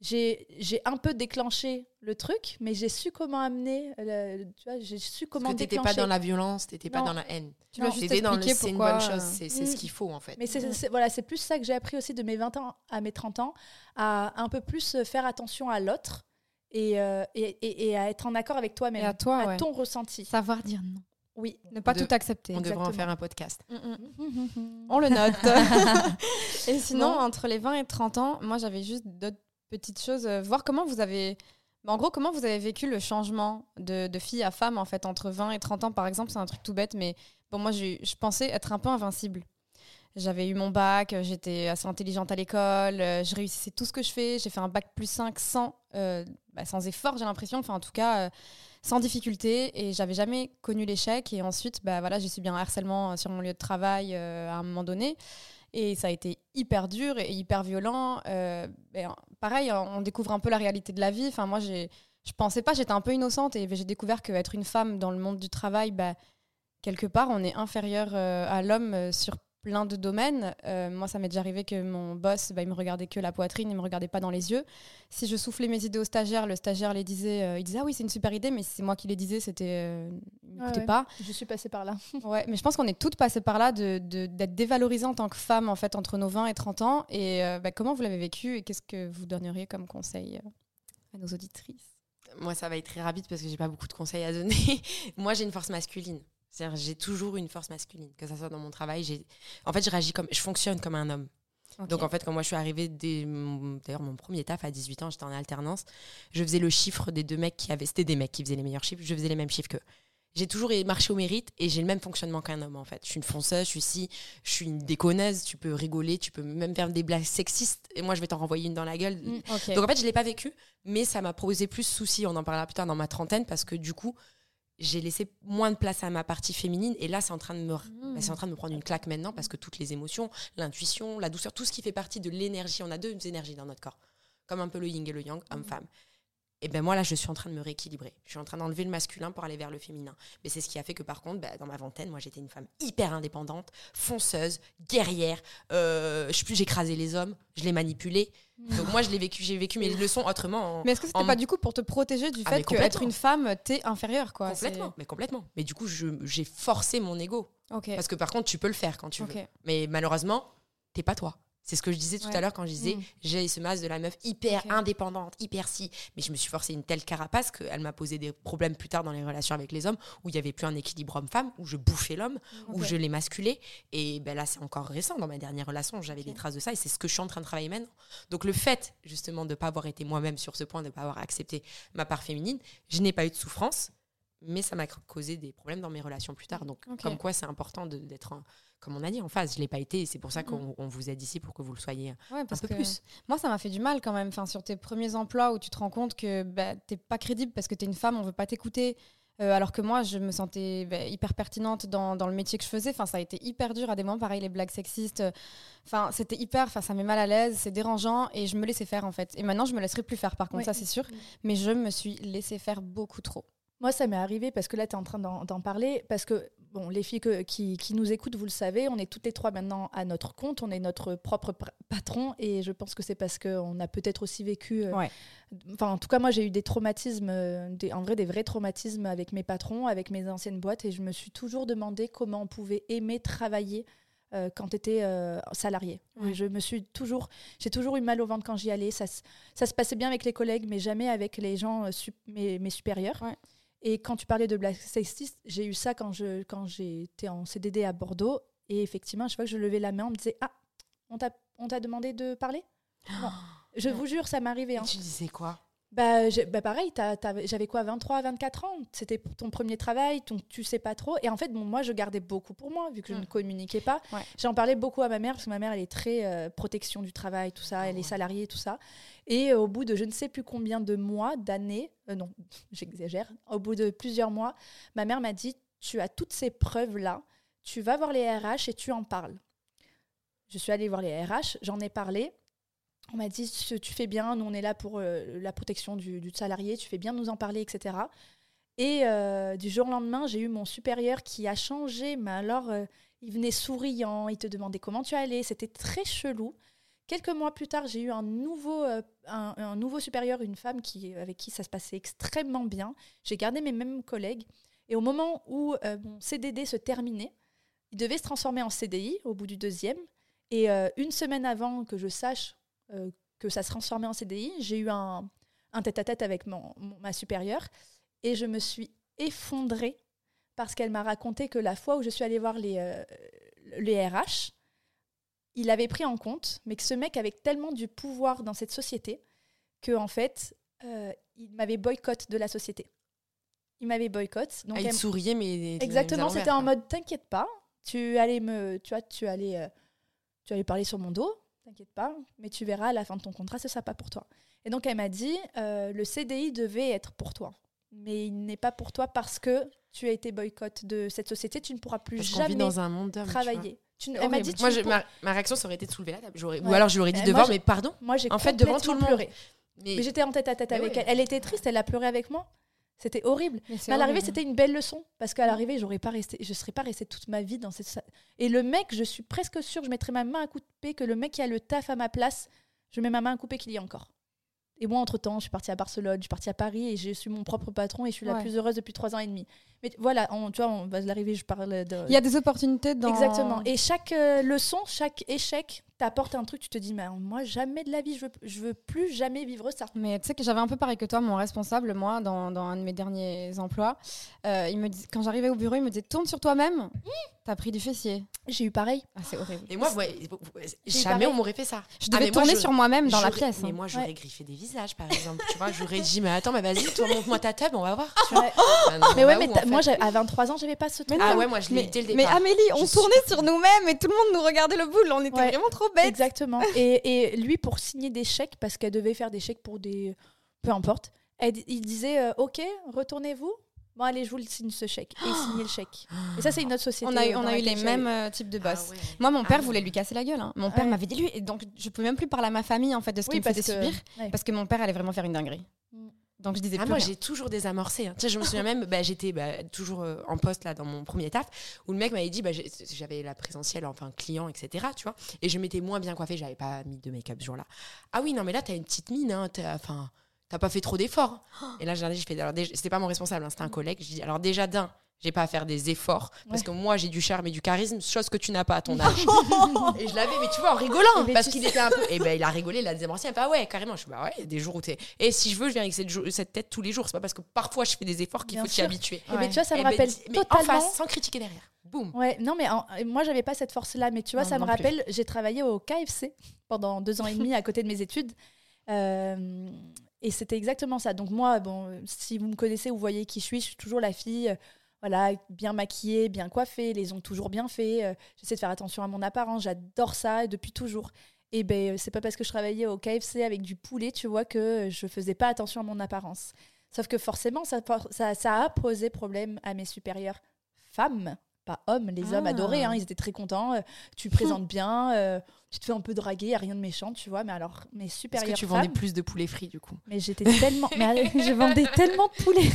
J'ai j'ai un peu déclenché le truc, mais j'ai su comment amener. le- tu vois, j'ai su comment Parce que t'étais pas dans la violence, t'étais pas dans la haine. Tu vas Non. juste dans le c'est une bonne chose, euh, c'est c'est ce Mm. qu'il faut en fait. Mais c'est c'est- voilà, c'est plus ça que j'ai appris aussi de mes 20 ans à mes 30 ans, à un peu plus faire attention à l'autre et, euh, et, et- et à être en accord avec toi-même, à toi, à ouais. ton ressenti. Savoir dire non. Oui. Ne pas De- tout accepter. On devrait en faire un podcast. Mm, mm. On On le note. et sinon, Non. entre les 20 et 30 ans, moi j'avais juste d'autres petites choses. euh, voir comment vous avez. bah, En gros, comment vous avez vécu le changement de, fille à femme, en fait, entre 20 et 30 ans, par exemple, c'est un truc tout bête, mais bon, moi, je pensais être un peu invincible. J'avais eu mon bac, euh, j'étais assez intelligente à l'école, euh, je réussissais tout ce que je fais, j'ai fait un bac plus 5 sans, bah, sans effort, j'ai l'impression, enfin en tout cas, sans difficulté, et j'avais jamais connu l'échec. Et ensuite, bah, voilà, j'ai subi un harcèlement sur mon lieu de travail à un moment donné. Et ça a été hyper dur et hyper violent. Euh, ben, pareil, on découvre un peu la réalité de la vie. Enfin, moi, j'ai je pensais pas, j'étais un peu innocente et j'ai découvert qu'être une femme dans le monde du travail, bah, quelque part, on est inférieur euh, à l'homme euh, sur plein de domaines. Euh, moi, ça m'est déjà arrivé que mon boss, bah, il me regardait que la poitrine, il me regardait pas dans les yeux. Si je soufflais mes idées au stagiaire, le stagiaire les disait, il disait ah oui c'est une super idée, mais si c'est moi qui les disais, c'était, il pas. Je suis passée par là. ouais, mais je pense qu'on est toutes passées par là de, d'être dévalorisées en tant que femme en fait entre nos 20 et 30 ans. Et bah, comment vous l'avez vécu et qu'est-ce que vous donneriez comme conseil à nos auditrices? Moi, ça va être très rapide parce que j'ai pas beaucoup de conseils à donner. moi, j'ai une force masculine j'ai toujours une force masculine, que ce soit dans mon travail. En fait, je réagis comme, je fonctionne comme un homme. Donc en fait, quand moi je suis arrivée, d'ailleurs mon premier taf à 18 ans, j'étais en alternance, je faisais le chiffre des deux mecs qui avaient, c'était des mecs qui faisaient les meilleurs chiffres, je faisais les mêmes chiffres qu'eux. J'ai toujours marché au mérite et j'ai le même fonctionnement qu'un homme en fait. Je suis une fonceuse, je suis si, je suis une déconneuse, tu peux rigoler, tu peux même faire des blagues sexistes et moi je vais t'en renvoyer une dans la gueule. Mm, Donc en fait, je l'ai pas vécu, mais ça m'a posé plus de soucis, on en parlera plus tard dans ma trentaine parce que du coup, j'ai laissé moins de place à ma partie féminine et là c'est en train de me bah, c'est en train de me prendre une claque maintenant parce que toutes les émotions l'intuition la douceur tout ce qui fait partie de l'énergie. On a deux énergies dans notre corps comme un peu le yin et le yang homme femme et ben moi là je suis en train de me rééquilibrer. Je suis en train d'enlever le masculin pour aller vers le féminin. Mais c'est ce qui a fait que par contre bah, dans ma vingtaine moi j'étais une femme hyper indépendante fonceuse guerrière. Euh, j'écrasais les hommes je les manipulais. Donc moi je l'ai vécu j'ai vécu mes leçons autrement mais est-ce que c'était pas du coup pour te protéger du ah, fait qu'être une femme t'es inférieure quoi? Complètement mais complètement. Mais du coup j'ai forcé mon ego. Parce que par contre tu peux le faire quand tu veux. Mais malheureusement t'es pas toi c'est ce que je disais tout à l'heure quand je disais mm. j'ai ce masque de la meuf hyper indépendante, hyper si. Mais je me suis forcé une telle carapace qu'elle m'a posé des problèmes plus tard dans les relations avec les hommes où il n'y avait plus un équilibre homme-femme, où je bouffais l'homme, où je les masculais. Et ben là, c'est encore récent. Dans ma dernière relation, j'avais des traces de ça et c'est ce que je suis en train de travailler maintenant. Donc le fait justement de ne pas avoir été moi-même sur ce point, de ne pas avoir accepté ma part féminine, je n'ai pas eu de souffrance mais ça m'a causé des problèmes dans mes relations plus tard. Donc, comme quoi, c'est important d'être, comme on a dit, en phase. Je ne l'ai pas été et c'est pour ça qu'on vous aide ici pour que vous le soyez un peu plus. Moi, ça m'a fait du mal quand même. Enfin, sur tes premiers emplois où tu te rends compte que bah, tu n'es pas crédible parce que tu es une femme, on ne veut pas t'écouter. Euh, alors que moi, je me sentais bah, hyper pertinente dans, dans, le métier que je faisais. Enfin, ça a été hyper dur à des moments. Pareil, les blagues sexistes. Enfin, c'était hyper. Enfin, ça met mal à l'aise, c'est dérangeant. Et je me laissais faire, en fait. Et maintenant, je me laisserai plus faire, par contre, ça, c'est sûr. Mais je me suis laissé faire beaucoup trop. Moi, ça m'est arrivé parce que là, tu es en train d'en parler. Parce que, bon, les filles qui, qui, nous écoutent, vous le savez, on est toutes les trois maintenant à notre compte. On est notre propre patron. Et je pense que c'est parce qu'on a peut-être aussi vécu. Euh, enfin, en tout cas, moi, j'ai eu des traumatismes, euh, des, en vrai, des vrais traumatismes avec mes patrons, avec mes anciennes boîtes. Et je me suis toujours demandé comment on pouvait aimer travailler euh, quand tu étais salarié. Je me suis toujours, j'ai toujours eu mal au ventre quand j'y allais. Ça, ça, se passait bien avec les collègues, mais jamais avec les gens, mes, mes, supérieurs. Et quand tu parlais de black sexiste, j'ai eu ça quand je quand j'étais en CDD à Bordeaux. Et effectivement, chaque fois que je levais la main, on me disait Ah, on t'a demandé de parler? Je vous jure, ça m'arrivait. Hein. Tu disais quoi? Bah, bah, pareil, j'avais quoi, 23, 24 ans? C'était ton premier travail, ton, tu sais pas trop. Et en fait, bon, moi, je gardais beaucoup pour moi, vu que je ne mm. communiquais pas. J'en parlais beaucoup à ma mère, parce que ma mère, elle est très euh, protection du travail, tout ça, elle est salariée, tout ça. Et au bout de je ne sais plus combien de mois, d'années, euh, non, j'exagère, au bout de plusieurs mois, ma mère m'a dit Tu as toutes ces preuves-là, tu vas voir les RH et tu en parles. Je suis allée voir les RH, j'en ai parlé. On m'a dit Tu fais bien, nous on est là pour euh, la protection du, salarié, tu fais bien de nous en parler, etc. Et euh, du jour au lendemain, j'ai eu mon supérieur qui a changé, mais alors il venait souriant, il te demandait comment tu allais, c'était très chelou. Quelques mois plus tard, j'ai eu un nouveau, euh, un, nouveau supérieur, une femme qui, avec qui ça se passait extrêmement bien. J'ai gardé mes mêmes collègues. Et au moment où euh, mon CDD se terminait, il devait se transformer en CDI au bout du deuxième. Et euh, une semaine avant que je sache que ça se transformait en CDI, j'ai eu un, tête-à-tête avec mon, ma supérieure. Et je me suis effondrée parce qu'elle m'a raconté que la fois où je suis allée voir les, les RH, il avait pris en compte, mais que ce mec avait tellement du pouvoir dans cette société que en fait, euh, il m'avait boycott de la société. Il m'avait boycott. Donc ah, il souriait, mais exactement, c'était en mode t'inquiète pas, tu allais me, tu vois, tu allais, euh, tu allais parler sur mon dos, t'inquiète pas, mais tu verras à la fin de ton contrat, ce sera pas pour toi. Et donc elle m'a dit, euh, le CDI devait être pour toi, mais il n'est pas pour toi parce que tu as été boycott de cette société, tu ne pourras plus jamais dans un monde travailler. Elle m'a dit, Moi, ma, réaction, ça aurait été de soulever la table. Ou alors, je lui aurais dit devant, mais pardon. Moi, j'ai en fait devant tout le monde. Mais, j'étais en tête à tête Mais avec ouais. elle. Elle était triste, elle a pleuré avec moi. C'était horrible. Mais à l'arrivée, horrible. c'était une belle leçon parce qu'à l'arrivée, j'aurais pas resté, je serais pas restée toute ma vie dans cette. sa- Et le mec, je suis presque sûre, je mettrais ma main à couper que le mec qui a le taf à ma place, je mets ma main à couper qu'il y ait encore. Et moi, entre temps, je suis partie à Barcelone, je suis partie à Paris et je suis mon propre patron et je suis la plus heureuse depuis trois ans et demi. Mais voilà, on, tu vois, on va l'arriver, je parle de. Il y a des opportunités dans. Exactement. Et chaque euh, leçon, chaque échec t'apporte un truc, tu te dis, mais moi, jamais de la vie, je veux, je veux plus jamais vivre ça. Mais tu sais que j'avais un peu pareil que toi, mon responsable, moi, dans, dans un de mes derniers emplois, euh, il me dis- quand j'arrivais au bureau, il me disait tourne sur toi-même. T'as pris du fessier. J'ai eu pareil. Ah, c'est horrible. Et moi, ouais, jamais on m'aurait fait ça. Je Ah, devais mais moi, tourner je- sur moi-même dans la pièce. Mais hein. moi, j'aurais Ouais. griffé des visages, par exemple. Tu vois, j'aurais dit, mais attends, mais vas-y, toi, montre-moi ta tub, on va voir. tu Ouais. vois. Ah non, Mais bah ouais, où, mais en t'as- fait moi, à 23 ans, j'avais pas ce truc. Mais Ah ouais, moi, je l'ai mais, dès le mais départ. Amélie, on Je suis tournait sur nous-mêmes et tout le monde nous regardait le boule. On était Ouais. vraiment trop bêtes. Exactement. Et, et lui, pour signer des chèques, parce qu'elle devait faire des chèques pour des. Peu importe, elle il disait euh, Ok, retournez-vous. Bon, allez, je vous le signe ce chèque. Et il signait le chèque. Et ça, c'est une autre société. On a eu, euh, on dans a eu laquelle les mêmes euh, types de boss. Ah ouais. Moi, mon père Ah voulait ouais. lui casser la gueule. hein. Mon père Ouais. m'avait dit lui, et donc je pouvais même plus parler à ma famille en fait de ce Oui, qu'il me faisait que. subir, ouais. parce que mon père allait vraiment faire une dinguerie. Mm. Donc je disais Ah, plus moi, j'ai toujours désamorcé. hein. Tu sais, je me souviens même, bah, j'étais bah, toujours euh, en poste là dans mon premier taf, où le mec m'avait dit, bah, j'avais la présentielle, enfin client, etc. Tu vois, et je m'étais moins bien coiffée, j'avais pas mis de make-up ce jour-là. Ah oui, non, mais là, t'as une petite mine, hein, t'as- enfin, t'as pas fait trop d'efforts. Et là, j'ai fait, alors c'était pas mon responsable, hein, c'était un collègue. Alors déjà d'un. J'ai pas à faire des efforts parce Ouais. que moi j'ai du charme et du charisme, chose que tu n'as pas à ton âge. et je l'avais, mais tu vois, en rigolant, Mais parce qu'il était un peu. Et ben il a rigolé, il a désamorcé. Il a fait, ah ouais, carrément. Je suis bah ouais, il y a des jours où t'es. Et si je veux, je viens avec cette, tête tous les jours. C'est pas parce que parfois je fais des efforts qu'il faut t'y habituer. Ben, Ouais. tu vois, ça me Eh ben, rappelle mais en totalement. face, sans critiquer derrière. Boum. Ouais, non, mais en- moi, j'avais pas cette force-là. Mais tu vois, Non, ça me rappelle, j'ai travaillé au KFC pendant deux ans et demi à côté de mes études. Euh, et c'était exactement ça. Donc, moi, bon, si vous me connaissez, vous voyez qui je suis, je suis toujours la fille. euh, voilà, bien maquillée, bien coiffée, les ongles toujours bien faits. euh, J'essaie de faire attention à mon apparence, j'adore ça depuis toujours. Et ben, euh, c'est pas parce que je travaillais au KFC avec du poulet, tu vois, que je faisais pas attention à mon apparence. Sauf que forcément, ça a posé problème à mes supérieurs femmes, pas hommes. Les hommes Ah. adoraient, hein, ils étaient très contents. euh, tu présentes bien, euh, tu te fais un peu draguer, y a rien de méchant, tu vois. Mais alors, mes Est-ce supérieurs que tu vendais plus de poulet frit du coup mais j'étais tellement. mais je vendais tellement de poulet.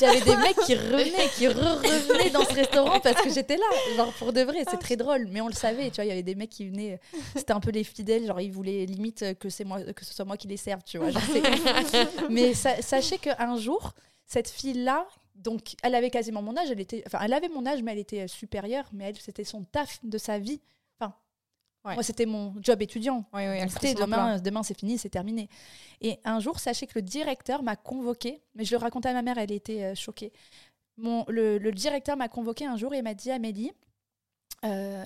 J'avais des mecs qui revenaient, qui re-revenaient dans ce restaurant parce que j'étais là. Genre, pour de vrai, c'est très drôle. Mais on le savait, tu vois. Il y avait des mecs qui venaient. euh, C'était un peu les fidèles. Genre, ils voulaient limite euh, que, c'est moi, que ce soit moi qui les serve, tu vois. Genre, mais sa- sachez qu'un jour, cette fille-là. Donc, elle avait quasiment mon âge. Elle était, enfin, elle avait mon âge, mais elle était euh, supérieure. Mais elle, c'était son taf de sa vie. Enfin, Ouais. moi, c'était mon job étudiant. Emploi. demain, demain c'est fini, c'est terminé. Et un jour, sachez que le directeur m'a convoqué, mais je le racontais à ma mère, elle était euh, choquée. Mon, le, le directeur m'a convoqué un jour et m'a dit Amélie, euh,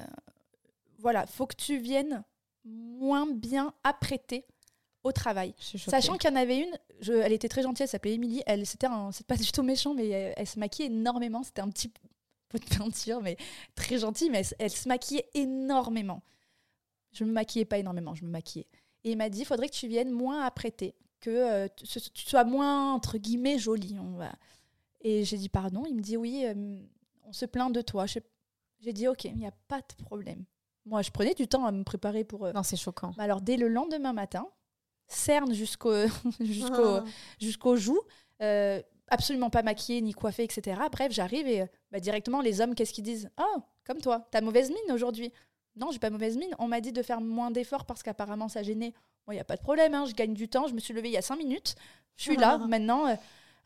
voilà, faut que tu viennes moins bien apprêtée au travail. Sachant qu'il y en avait une, je- elle était très gentille, elle s'appelait Émilie. Elle, c'était pas du tout méchant, mais elle, elle se maquillait énormément. C'était un petit pot de peinture, mais très gentille, mais elle, elle se maquillait énormément. Je me maquillais pas énormément, je me maquillais. Et il m'a dit, il faudrait que tu viennes moins apprêtée, que euh, tu, sois moins entre guillemets jolie. On va. Et j'ai dit pardon? Il me dit oui, euh, on se plaint de toi. J'ai dit ok, il n'y a pas de problème. Moi, je prenais du temps à me préparer pour. euh, Non, c'est choquant. bah alors, dès le lendemain matin, cerne jusqu'au jusqu'au jusqu'aux joues, euh, absolument pas maquillée ni coiffée, etc. Bref, j'arrive et bah, directement, les hommes, qu'est-ce qu'ils disent? Oh, comme toi, t'as mauvaise mine aujourd'hui. Non, j'ai pas mauvaise mine. On m'a dit de faire moins d'efforts parce qu'apparemment ça gênait. Bon, il n'y a pas de problème, hein, je gagne du temps. Je me suis levée il y a cinq minutes. Je suis là maintenant. euh,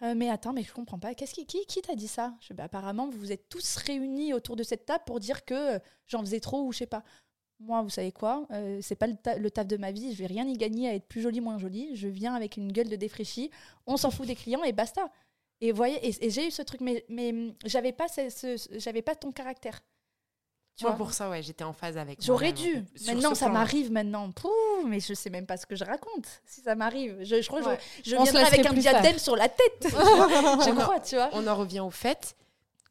euh, mais attends, mais je comprends pas. Qu'est-ce qui, qui, qui t'a dit ça? Je, bah, Apparemment, vous vous êtes tous réunis autour de cette table pour dire que euh, j'en faisais trop ou je sais pas. Moi, vous savez quoi euh, C'est pas le, ta- le taf de ma vie. Je vais rien y gagner à être plus jolie, moins jolie. Je viens avec une gueule de défraîchi. On s'en fout des clients et basta. Et vous voyez, et, et j'ai eu ce truc, mais, mais hum, j'avais pas, ce, ce- j'avais pas ton caractère. Tu Moi, vois pour ça, ouais, j'étais en phase avec. J'aurais dû. Maintenant, ça m'arrive maintenant. Pouh, mais je sais même pas ce que je raconte. Si ça m'arrive, je, je crois que Ouais. je, je viendrai avec un diadème faire. sur la tête. je crois, tu vois. On en revient au fait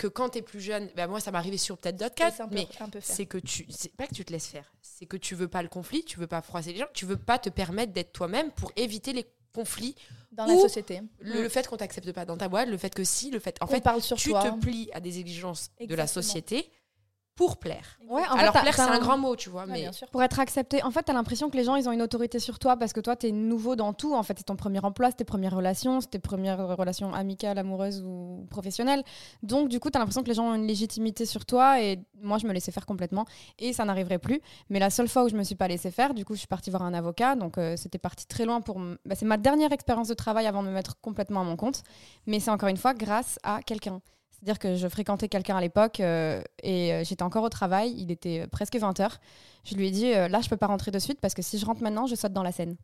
que quand t'es plus jeune, bah moi ça arrivé sur peut-être d'autres cas, mais c'est que tu, c'est pas que tu te laisses faire, c'est que tu veux pas le conflit, tu veux pas froisser les gens, tu veux pas te permettre d'être toi-même pour éviter les conflits, Dans la société. le, le fait qu'on t'accepte pas dans ta boîte, le fait que si, le fait, en On fait, parle sur tu toi. te plies à des exigences de la société pour plaire. Ouais, en Alors fait, plaire, c'est un grand mot, tu vois, Ouais, mais bien sûr. Pour être accepté, en fait, t'as l'impression que les gens, ils ont une autorité sur toi parce que toi, t'es nouveau dans tout. En fait, c'est ton premier emploi, c'est tes premières relations, c'est tes premières relations amicales, amoureuses ou professionnelles. Donc, du coup, t'as l'impression que les gens ont une légitimité sur toi et moi, je me laissais faire complètement et ça n'arriverait plus. Mais la seule fois où je me suis pas laissé faire, du coup, je suis partie voir un avocat. Donc, euh, c'était parti très loin pour. m- bah, c'est ma dernière expérience de travail avant de me mettre complètement à mon compte. Mais c'est encore une fois grâce à quelqu'un. C'est-à-dire que je fréquentais quelqu'un à l'époque euh, et euh, j'étais encore au travail. Il était euh, presque 20h. Je lui ai dit euh, là, je peux pas rentrer de suite parce que si je rentre maintenant, je saute dans la Seine.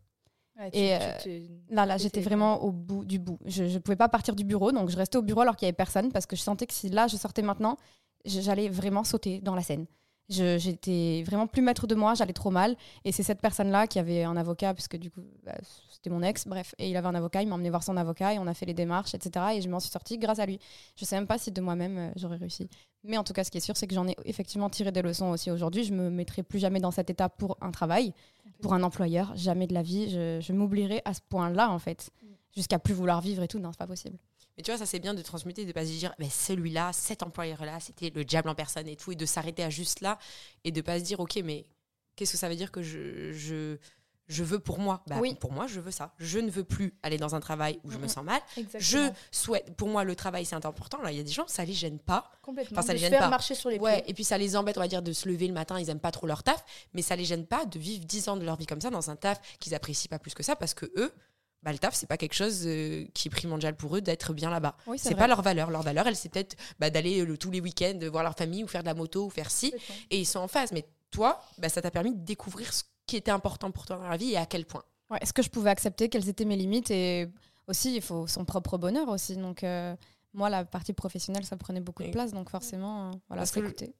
Ouais, tu- Et, euh, tu- Là, là, j'étais vraiment au bout du bout. Je ne pouvais pas partir du bureau, donc je restais au bureau alors qu'il y avait personne parce que je sentais que si là, je sortais maintenant, j'allais vraiment sauter dans la Seine. J'étais vraiment plus maître de moi, j'allais trop mal. Et c'est cette personne-là qui avait un avocat, parce que du coup, bah, c'était mon ex, bref. Et il avait un avocat, il m'a emmené voir son avocat et on a fait les démarches, etc. Et je m'en suis sortie grâce à lui. Je sais même pas si de moi-même euh, j'aurais réussi. Mais en tout cas, ce qui est sûr, c'est que j'en ai effectivement tiré des leçons aussi aujourd'hui. Je me mettrai plus jamais dans cet état pour un travail, pour un employeur, jamais de la vie. Je, je m'oublierai à ce point-là, en fait. Jusqu'à plus vouloir vivre et tout, non, c'est pas possible. Mais tu vois, ça c'est bien de transmuter, de pas se dire, mais celui-là, cet employeur-là, c'était le diable en personne et tout, et de s'arrêter à juste là et de pas se dire, ok, mais qu'est-ce que ça veut dire que je, je, je veux pour moi? Bah, Oui. Pour moi, je veux ça. Je ne veux plus aller dans un travail où je me sens mal. Je souhaite, pour moi, le travail c'est important. Là, il y a des gens, ça les gêne pas. Complètement. Enfin, ça de les gêne faire pas. marcher sur les Ouais, pieds. et puis ça les embête, on va dire, de se lever le matin, ils aiment pas trop leur taf, mais ça les gêne pas de vivre 10 ans de leur vie comme ça dans un taf qu'ils apprécient pas plus que ça parce que eux, bah, le taf, c'est pas quelque chose euh, qui est primordial pour eux d'être bien là-bas. Oui, C'est pas leur valeur. Leur valeur, elle, c'est peut-être bah, d'aller euh, tous les week-ends voir leur famille ou faire de la moto ou faire ci. Et ils sont en phase. Mais toi, bah, ça t'a permis de découvrir ce qui était important pour toi dans la vie et à quel point. Ouais, Est-ce que je pouvais accepter quelles étaient mes limites Et aussi, il faut son propre bonheur aussi. Donc, euh, moi, la partie professionnelle, ça prenait beaucoup de place. Donc, forcément, euh, voilà.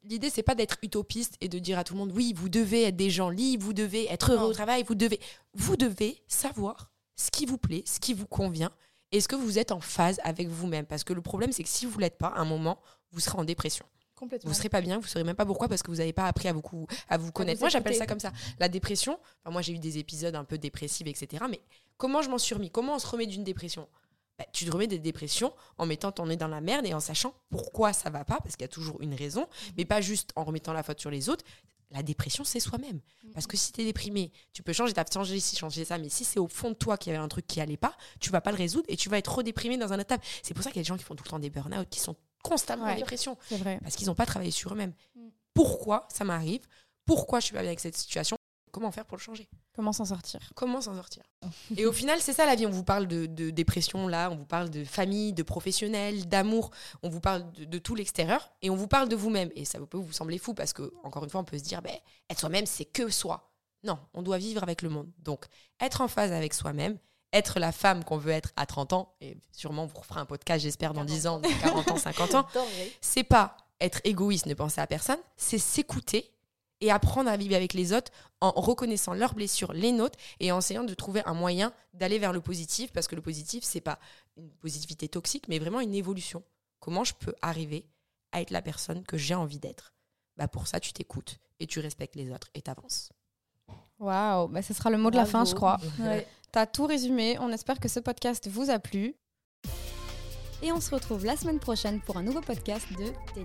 L'idée, c'est pas d'être utopiste et de dire à tout le monde, oui, vous devez être des gens libres, vous devez être heureux au travail, vous devez, vous devez savoir ce qui vous plaît, ce qui vous convient. Est-ce que vous êtes en phase avec vous-même? Parce que le problème, c'est que si vous l'êtes pas, à un moment, vous serez en dépression. Complètement. Vous serez pas bien, vous saurez même pas pourquoi parce que vous n'avez pas appris à vous, à vous connaître. vous moi, j'appelle ça comme ça. La dépression, enfin, moi j'ai eu des épisodes un peu dépressifs, etc. Mais comment je m'en suis remis? Comment on se remet d'une dépression? Bah, Tu te remets des dépressions en mettant ton nez dans la merde et en sachant pourquoi ça va pas, parce qu'il y a toujours une raison, mais pas juste en remettant la faute sur les autres. La dépression, c'est soi-même. Parce que si tu es déprimé, tu peux changer, tu as changé ici, changer ça, mais si c'est au fond de toi qu'il y avait un truc qui allait pas, tu vas pas le résoudre et tu vas être redéprimé dans un état. C'est pour ça qu'il y a des gens qui font tout le temps des burn-out, qui sont constamment en dépression C'est vrai. parce qu'ils n'ont pas travaillé sur eux-mêmes. Mm. Pourquoi ça m'arrive? Pourquoi je suis pas bien avec cette situation? Comment faire pour le changer? Comment s'en sortir Comment s'en sortir Et au final, c'est ça la vie. On vous parle de, de dépression là, on vous parle de famille, de professionnel, d'amour, on vous parle de, de tout l'extérieur et on vous parle de vous-même. Et ça peut vous sembler fou parce que, encore une fois, on peut se dire, ben, être soi-même, c'est que soi. Non, on doit vivre avec le monde. Donc, être en phase avec soi-même, être la femme qu'on veut être à 30 ans, et sûrement on vous refera un podcast, j'espère, dans 10 ans, 40 ans, 50 ans, c'est pas être égoïste, ne penser à personne, c'est s'écouter et apprendre à vivre avec les autres en reconnaissant leurs blessures, les nôtres, et en essayant de trouver un moyen d'aller vers le positif, parce que le positif, c'est pas une positivité toxique, mais vraiment une évolution. Comment je peux arriver à être la personne que j'ai envie d'être? Bah Pour ça, tu t'écoutes et tu respectes les autres et t'avances. Waouh, bah, ce sera le mot de la fin, je crois. Ouais. T'as tout résumé. On espère que ce podcast vous a plu. Et on se retrouve la semaine prochaine pour un nouveau podcast de Tes